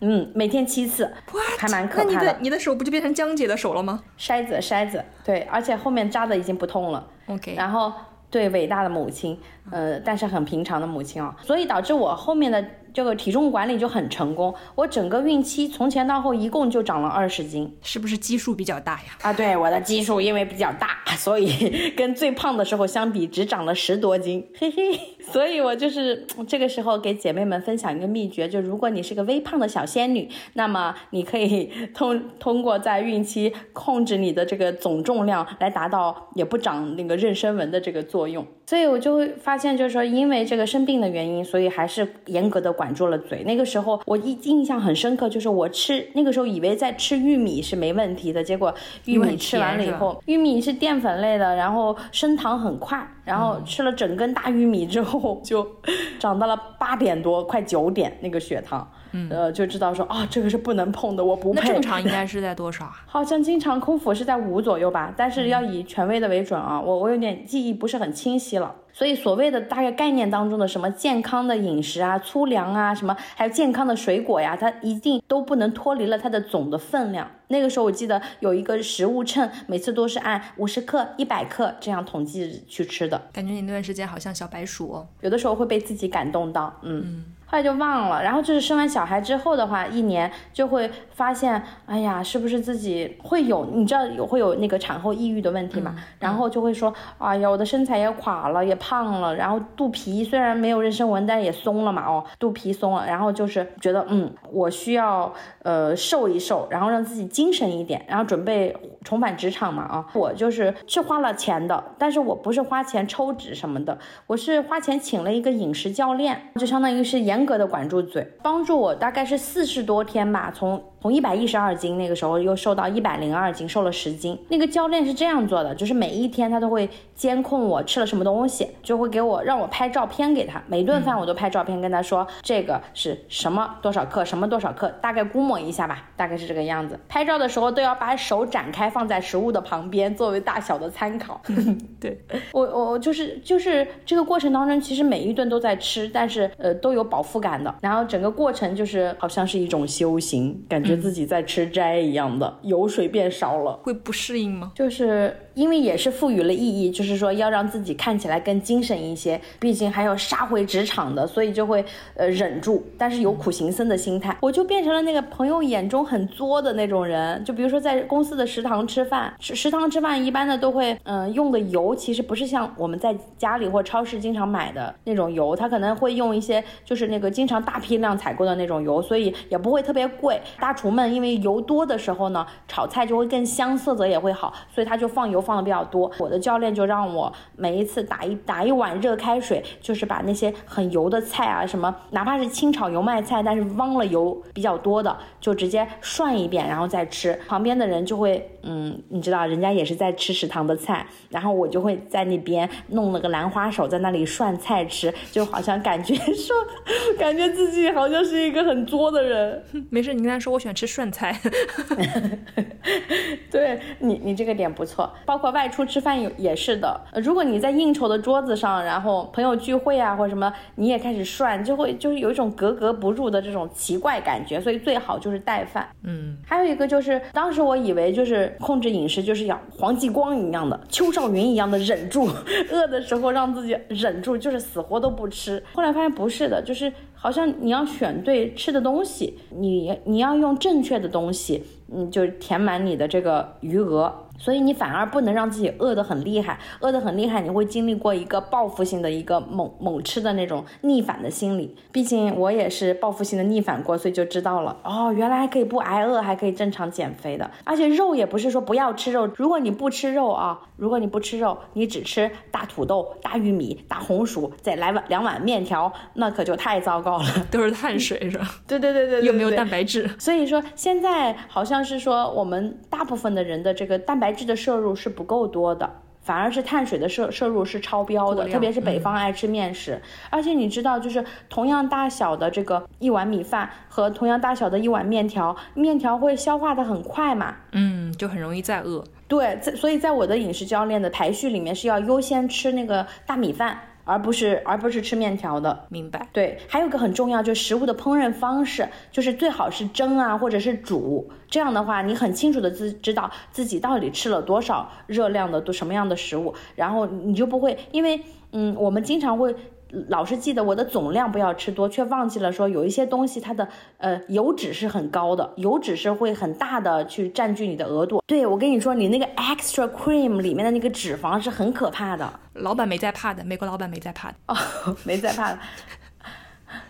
Speaker 3: 嗯，每天七次，还蛮可怕的。
Speaker 2: 那你的你的手不就变成江姐的手了吗？
Speaker 3: 筛子筛子，对，而且后面扎的已经不痛了。
Speaker 2: OK，
Speaker 3: 然后对伟大的母亲，呃，但是很平常的母亲哦，所以导致我后面的。这个体重管理就很成功，我整个孕期从前到后一共就长了二十斤，
Speaker 2: 是不是基数比较大呀？
Speaker 3: 啊，对，我的基数因为比较大，所以 跟最胖的时候相比，只长了十多斤，嘿嘿。所以我就是这个时候给姐妹们分享一个秘诀，就如果你是个微胖的小仙女，那么你可以 通通过在孕期控制你的这个总重量，来达到也不长那个妊娠纹的这个作用。所以我就会发现，就是说因为这个生病的原因，所以还是严格的管。住了嘴，那个时候我印印象很深刻，就是我吃那个时候以为在吃玉米是没问题的，结果玉米吃完了以后，玉米是淀粉类的，然后升糖很快，然后吃了整根大玉米之后就 涨到了八点多，快九点那个血糖，呃，就知道说啊，这个是不能碰的，我不配。
Speaker 2: 正常应该是在多少啊？
Speaker 3: 好像经常空腹是在五左右吧，但是要以权威的为准啊，我我有点记忆不是很清晰了。所以所谓的大概概念当中的什么健康的饮食啊、粗粮啊，什么还有健康的水果呀，它一定都不能脱离了它的总的分量。那个时候我记得有一个食物秤，每次都是按五十克、一百克这样统计去吃的。
Speaker 2: 感觉你那段时间好像小白鼠，哦，
Speaker 3: 有的时候会被自己感动到，嗯。后来就忘了，然后就是生完小孩之后的话，一年就会发现，哎呀，是不是自己会有，你知道有会有那个产后抑郁的问题嘛？然后就会说，哎呀，我的身材也垮了，也胖了，然后肚皮虽然没有妊娠纹，但也松了嘛，哦，肚皮松了，然后就是觉得，嗯，我需要呃瘦一瘦，然后让自己精神一点，然后准备重返职场嘛，啊，我就是是花了钱的，但是我不是花钱抽脂什么的，我是花钱请了一个饮食教练，就相当于是严。严格的管住嘴，帮助我大概是四十多天吧，从。从从一百一十二斤那个时候又瘦到一百零二斤，瘦了十斤。那个教练是这样做的，就是每一天他都会监控我吃了什么东西，就会给我让我拍照片给他，每顿饭我都拍照片跟他说这个是什么多少克，什么多少克，大概估摸一下吧，大概是这个样子。拍照的时候都要把手展开放在食物的旁边作为大小的参考。
Speaker 2: 对，
Speaker 3: 我我就是就是这个过程当中，其实每一顿都在吃，但是呃都有饱腹感的。然后整个过程就是好像是一种修行，感觉自己在吃斋一样的，油水变少了。
Speaker 2: 会不适应吗？
Speaker 3: 就是因为也是赋予了意义，就是说要让自己看起来更精神一些，毕竟还要杀回职场的，所以就会呃忍住，但是有苦行僧的心态，我就变成了那个朋友眼中很作的那种人。就比如说在公司的食堂吃饭，食食堂吃饭一般的都会嗯、用的油其实不是像我们在家里或超市经常买的那种油，它可能会用一些就是那个经常大批量采购的那种油，所以也不会特别贵。大厨们因为油多的时候呢，炒菜就会更香，色泽也会好，所以他就放油放的比较多。我的教练就让我每一次打一打一碗热开水，就是把那些很油的菜啊，什么哪怕是清炒油麦菜，但是汪了油比较多的，就直接涮一遍，然后再吃。旁边的人就会，嗯，你知道，人家也是在吃食堂的菜，然后我就会在那边弄了个兰花手，在那里涮菜吃，就好像感觉说，感觉自己好像是一个很作的人。
Speaker 2: 没事，你跟他说我喜欢吃涮菜。
Speaker 3: 对你，你这个点不错。包括外出吃饭也也是的。呃如果你在应酬的桌子上，然后朋友聚会啊或者什么，你也开始涮，就会就是有一种格格不入的这种奇怪感觉。所以最好就是带饭。
Speaker 2: 嗯，
Speaker 3: 还有一个就是，当时我以为就是控制饮食就是要黄继光一样的、邱少云一样的忍住，饿的时候让自己忍住，就是死活都不吃。后来发现不是的，就是好像你要选对吃的东西，你你要用正确的东西，嗯，就是填满你的这个余额。所以你反而不能让自己饿得很厉害，饿得很厉害，你会经历过一个报复性的一个猛猛吃的那种逆反的心理。毕竟我也是报复性的逆反过，所以就知道了哦，原来还可以不挨饿，还可以正常减肥的。而且肉也不是说不要吃肉，如果你不吃肉啊，如果你不吃肉，你只吃大土豆、大玉米、大红薯，再来碗两碗面条，那可就太糟糕了。
Speaker 2: 都是碳水是吧？
Speaker 3: 对对对对对，
Speaker 2: 又没有蛋白质。
Speaker 3: 所以说，现在好像是说，我们大部分的人的这个蛋白质的摄入是不够多的，反而是碳水的摄摄入是超标的，特别是北方爱吃面食。而且你知道，就是同样大小的这个一碗米饭和同样大小的一碗面条，面条会消化的很快嘛。
Speaker 2: 嗯，就很容易再饿。
Speaker 3: 对，在所以在我的饮食教练的排序里面是要优先吃那个大米饭，而不是而不是吃面条的。
Speaker 2: 明白。
Speaker 3: 对，还有个很重要，就是食物的烹饪方式，就是最好是蒸啊，或者是煮。这样的话，你很清楚的自知道自己到底吃了多少热量的多什么样的食物，然后你就不会因为嗯，我们经常会。老是记得我的总量不要吃多，却忘记了说有一些东西它的呃油脂是很高的，油脂是会很大的去占据你的额度。对我跟你说，你那个 extra cream 里面的那个脂肪是很可怕的。
Speaker 2: 老板没在怕的，美国老板没在怕的。
Speaker 3: 哦，没在怕的。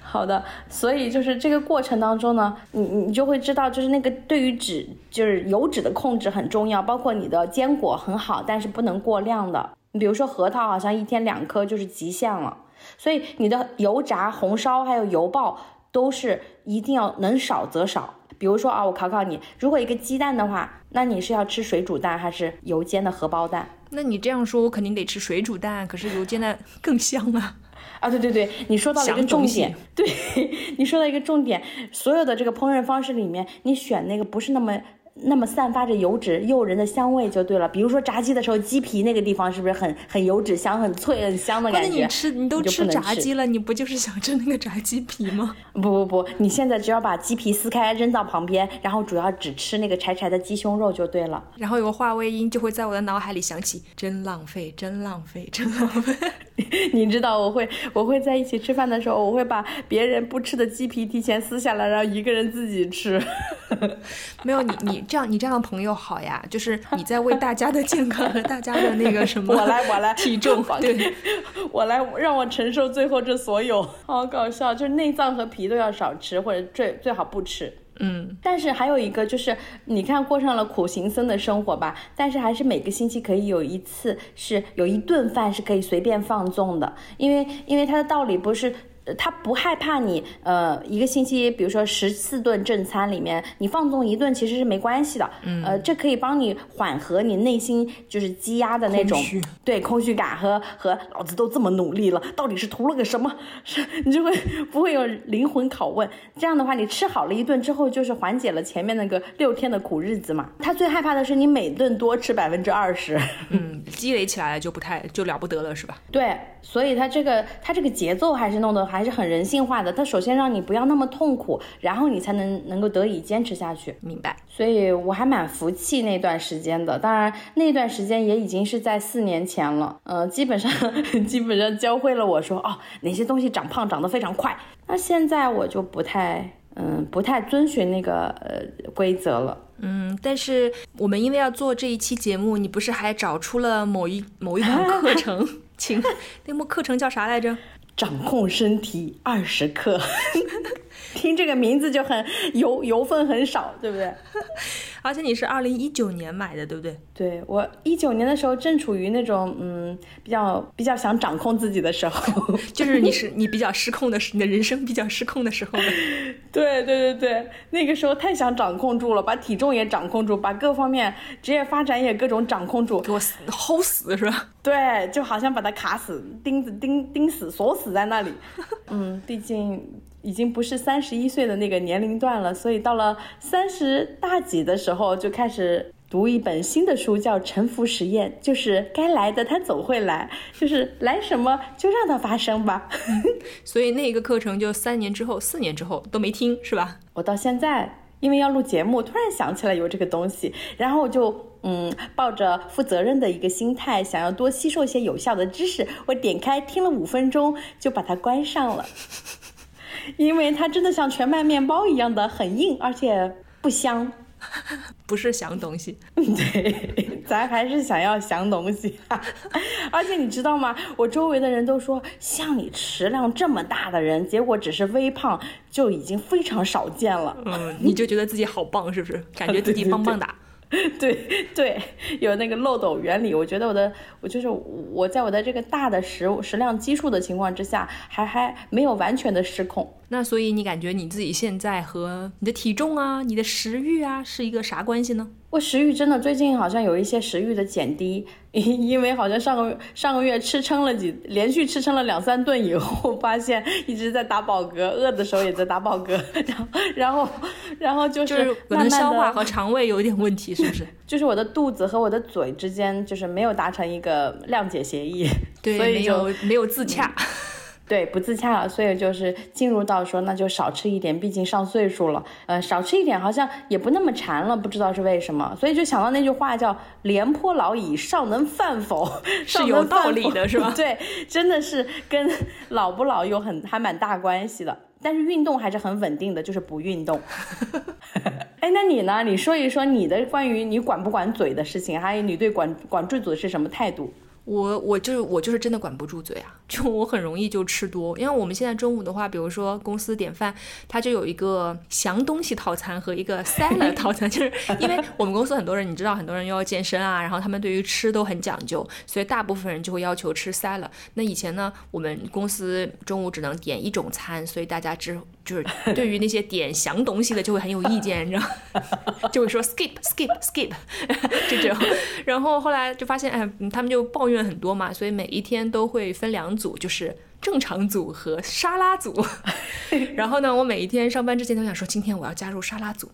Speaker 3: 好的，所以就是这个过程当中呢，你你就会知道，就是那个对于脂就是油脂的控制很重要，包括你的坚果很好，但是不能过量的。你比如说核桃，好像一天两颗就是极限了，所以你的油炸、红烧还有油爆都是一定要能少则少。比如说啊，我考考你，如果一个鸡蛋的话，那你是要吃水煮蛋还是油煎的荷包蛋？
Speaker 2: 那你这样说，我肯定得吃水煮蛋，可是油煎蛋更香啊。
Speaker 3: 啊，对对对，你说到了一个重点，对你说到一个重点，所有的这个烹饪方式里面，你选那个不是那么那么散发着油脂诱人的香味就对了。比如说炸鸡的时候，鸡皮那个地方是不是很很油脂香、很脆、很香的感觉？
Speaker 2: 键你吃，你都吃炸鸡了，你不就是想吃那个炸鸡皮吗？
Speaker 3: 不不不，你现在只要把鸡皮撕开扔到旁边，然后主要只吃那个柴柴的鸡胸肉就对了。
Speaker 2: 然后有个话外音就会在我的脑海里响起，真浪费，真浪费，真浪费。
Speaker 3: 你知道我会我会在一起吃饭的时候，我会把别人不吃的鸡皮提前撕下来，然后一个人自己吃。
Speaker 2: 没有你，你这样，你这样的朋友好呀，就是你在为大家的健康和大家的那个什么，
Speaker 3: 我来我来。
Speaker 2: 体重，对，
Speaker 3: 我来让我承受最后这所有，好搞笑，就是内脏和皮都要少吃，或者最最好不吃。
Speaker 2: 嗯，
Speaker 3: 但是还有一个就是，你看过上了苦行僧的生活吧，但是还是每个星期可以有一次是有一顿饭是可以随便放纵的，因为因为它的道理不是呃他不害怕你呃一个星期，比如说十四顿正餐里面，你放纵一顿其实是没关系的。嗯，呃，这可以帮你缓和你内心就是积压的那种
Speaker 2: 空
Speaker 3: 对空虚感和和老子都这么努力了，到底是图了个什么？是你就会不会有灵魂拷问？这样的话，你吃好了一顿之后，就是缓解了前面那个六天的苦日子嘛。他最害怕的是你每顿多吃百分之二十。
Speaker 2: 嗯，积累起来就不太就了不得了，是吧？
Speaker 3: 对，所以他这个他这个节奏还是弄得还是很人性化的。它首先让你不要那么痛苦，然后你才能能够得以坚持下去。
Speaker 2: 明白。
Speaker 3: 所以我还蛮服气那段时间的。当然，那段时间也已经是在四年前了。呃，基本上 基本上教会了我说，哦，哪些东西长胖长得非常快。那现在我就不太嗯不太遵循那个呃规则了。
Speaker 2: 嗯，但是我们因为要做这一期节目，你不是还找出了某一某一堂课程？请那门课程叫啥来着？
Speaker 3: 掌控身体二十克，听这个名字就很油油分很少，对不对？
Speaker 2: 而且你是二零一九年买的，对不对？
Speaker 3: 对我一九年的时候正处于那种嗯比较比较想掌控自己的时候，
Speaker 2: 就是你是你比较失控的时，你的人生比较失控的时候。
Speaker 3: 对对对对，那个时候太想掌控住了，把体重也掌控住，把各方面职业发展也各种掌控住，
Speaker 2: 给我死齁死是吧？
Speaker 3: 对，就好像把它卡死，钉子钉钉死，锁死在那里。嗯，毕竟已经不是三十一岁的那个年龄段了，所以到了三十大几的时候，就开始读一本新的书，叫《沉浮实验》，就是该来的它总会来，就是来什么就让它发生吧。
Speaker 2: 所以那个课程就三年之后、四年之后都没听，是吧？
Speaker 3: 我到现在。因为要录节目，突然想起来有这个东西，然后我就嗯，抱着负责任的一个心态，想要多吸收一些有效的知识，我点开听了五分钟，就把它关上了，因为它真的像全麦面包一样的很硬，而且不香。
Speaker 2: 不是想东西，
Speaker 3: 对，咱还是想要想东西。而且你知道吗？我周围的人都说，像你食量这么大的人，结果只是微胖，就已经非常少见了。
Speaker 2: 嗯，你就觉得自己好棒，是不是？感觉自己 棒棒哒。
Speaker 3: 对对，有那个漏斗原理。我觉得我的，我就是我在我的这个大的食食量基数的情况之下，还还没有完全的失控。
Speaker 2: 那所以你感觉你自己现在和你的体重啊、你的食欲啊是一个啥关系呢？
Speaker 3: 我食欲真的最近好像有一些食欲的减低，因因为好像上个上个月吃撑了几，连续吃撑了两三顿以后，发现一直在打饱嗝，饿的时候也在打饱嗝，然后然后然后就是
Speaker 2: 可能消化和肠胃有一点问题，是不是？
Speaker 3: 就是我的肚子和我的嘴之间就是没有达成一个谅解协议，
Speaker 2: 对，
Speaker 3: 所以就
Speaker 2: 没有没有自洽。
Speaker 3: 对，不自洽了，所以就是进入到说，那就少吃一点，毕竟上岁数了，呃，少吃一点好像也不那么馋了，不知道是为什么，所以就想到那句话叫“廉颇老矣，尚能饭否？”
Speaker 2: 是有道理的，是吧？
Speaker 3: 对，真的是跟老不老有很还蛮大关系的。但是运动还是很稳定的，就是不运动。哎，那你呢？你说一说你的关于你管不管嘴的事情，还有你对管管住嘴是什么态度？
Speaker 2: 我我就是我就是真的管不住嘴啊，就我很容易就吃多，因为我们现在中午的话，比如说公司点饭，它就有一个详东西套餐和一个 salad 套餐，就是 因为我们公司很多人，你知道很多人又要健身啊，然后他们对于吃都很讲究，所以大部分人就会要求吃 salad。那以前呢，我们公司中午只能点一种餐，所以大家只就是对于那些点详东西的就会很有意见，你知道，就会说 skip skip skip 就这样，然后后来就发现，哎，他们就抱怨。很多嘛，所以每一天都会分两组，就是正常组和沙拉组。然后呢，我每一天上班之前都想说，今天我要加入沙拉组。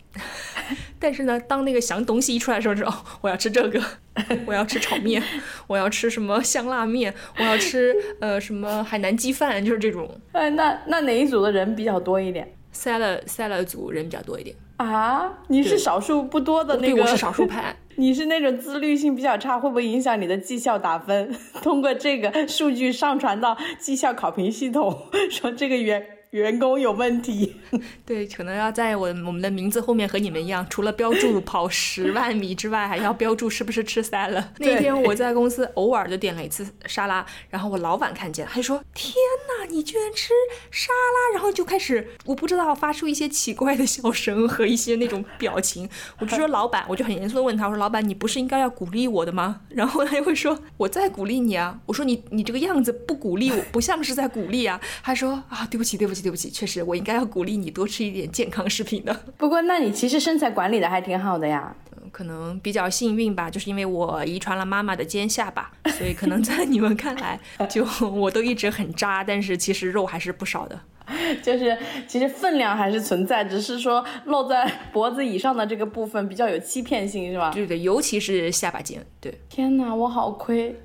Speaker 2: 但是呢，当那个想东西一出来的时候，哦，我要吃这个，我要吃炒面，我要吃什么香辣面，我要吃呃什么海南鸡饭，就是这种。
Speaker 3: 哎，那那哪一组的人比较多一点
Speaker 2: ？salad salad 组人比较多一点。
Speaker 3: 啊，你是少数不多的那个，
Speaker 2: 我是少数派。
Speaker 3: 你是那种自律性比较差，会不会影响你的绩效打分？通过这个数据上传到绩效考评系统，说这个员员工有问题。
Speaker 2: 对，可能要在我我们的名字后面和你们一样，除了标注跑十万米之外，还要标注是不是吃三了。那天我在公司偶尔就点了一次沙拉，然后我老板看见，他就说：“天哪，你居然吃沙拉！”然后就开始我不知道发出一些奇怪的笑声和一些那种表情。我就说：“老板，我就很严肃的问他，我说：‘老板，你不是应该要鼓励我的吗？’然后他就会说：‘我在鼓励你啊。’我说：‘你你这个样子不鼓励我，不像是在鼓励啊。’他说：‘啊，对不起，对不起，对不起，确实我应该要鼓励你多吃一点健康食品的。’
Speaker 3: 不过，那你其实身材管理的还挺好的呀。
Speaker 2: 可能比较幸运吧，就是因为我遗传了妈妈的尖下巴，所以可能在你们看来，就我都一直很渣，但是其实肉还是不少的。
Speaker 3: 就是其实分量还是存在，只是说露在脖子以上的这个部分比较有欺骗性，是吧？
Speaker 2: 对对，尤其是下巴尖。对，
Speaker 3: 天哪，我好亏。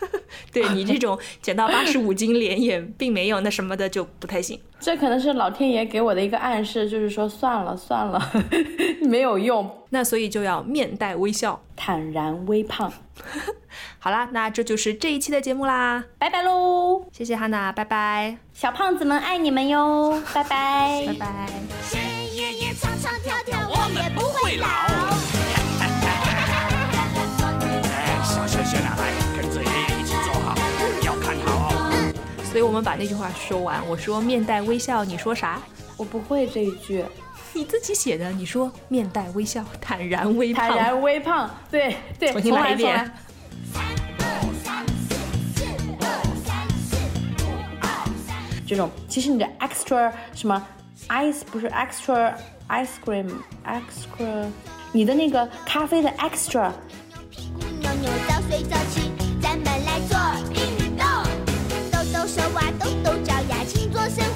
Speaker 2: 对你这种减到八十五斤，脸也并没有那什么的，就不太行。
Speaker 3: 这可能是老天爷给我的一个暗示，就是说算了算了，没有用。
Speaker 2: 那所以就要面带微笑，
Speaker 3: 坦然微胖。
Speaker 2: 好啦，那这就是这一期的节目啦，
Speaker 3: 拜拜喽！
Speaker 2: 谢谢哈娜，拜拜。
Speaker 3: 小胖子们爱你们哟，拜拜
Speaker 2: 拜拜。
Speaker 4: 学爷爷唱唱跳跳，我们不会老。
Speaker 2: 所以我们把那句话说完。我说面带微笑，你说啥？
Speaker 3: 我不会这一句，
Speaker 2: 你自己写的。你说面带微笑，坦然微胖。
Speaker 3: 坦然微胖，对对，
Speaker 2: 重新来一遍。
Speaker 3: 这种其实你的 extra 什么 ice 不是 extra ice cream extra，你的那个咖啡的 extra
Speaker 4: 屁股扭扭，早睡早起，抖抖手啊，抖抖脚呀，请做深呼吸。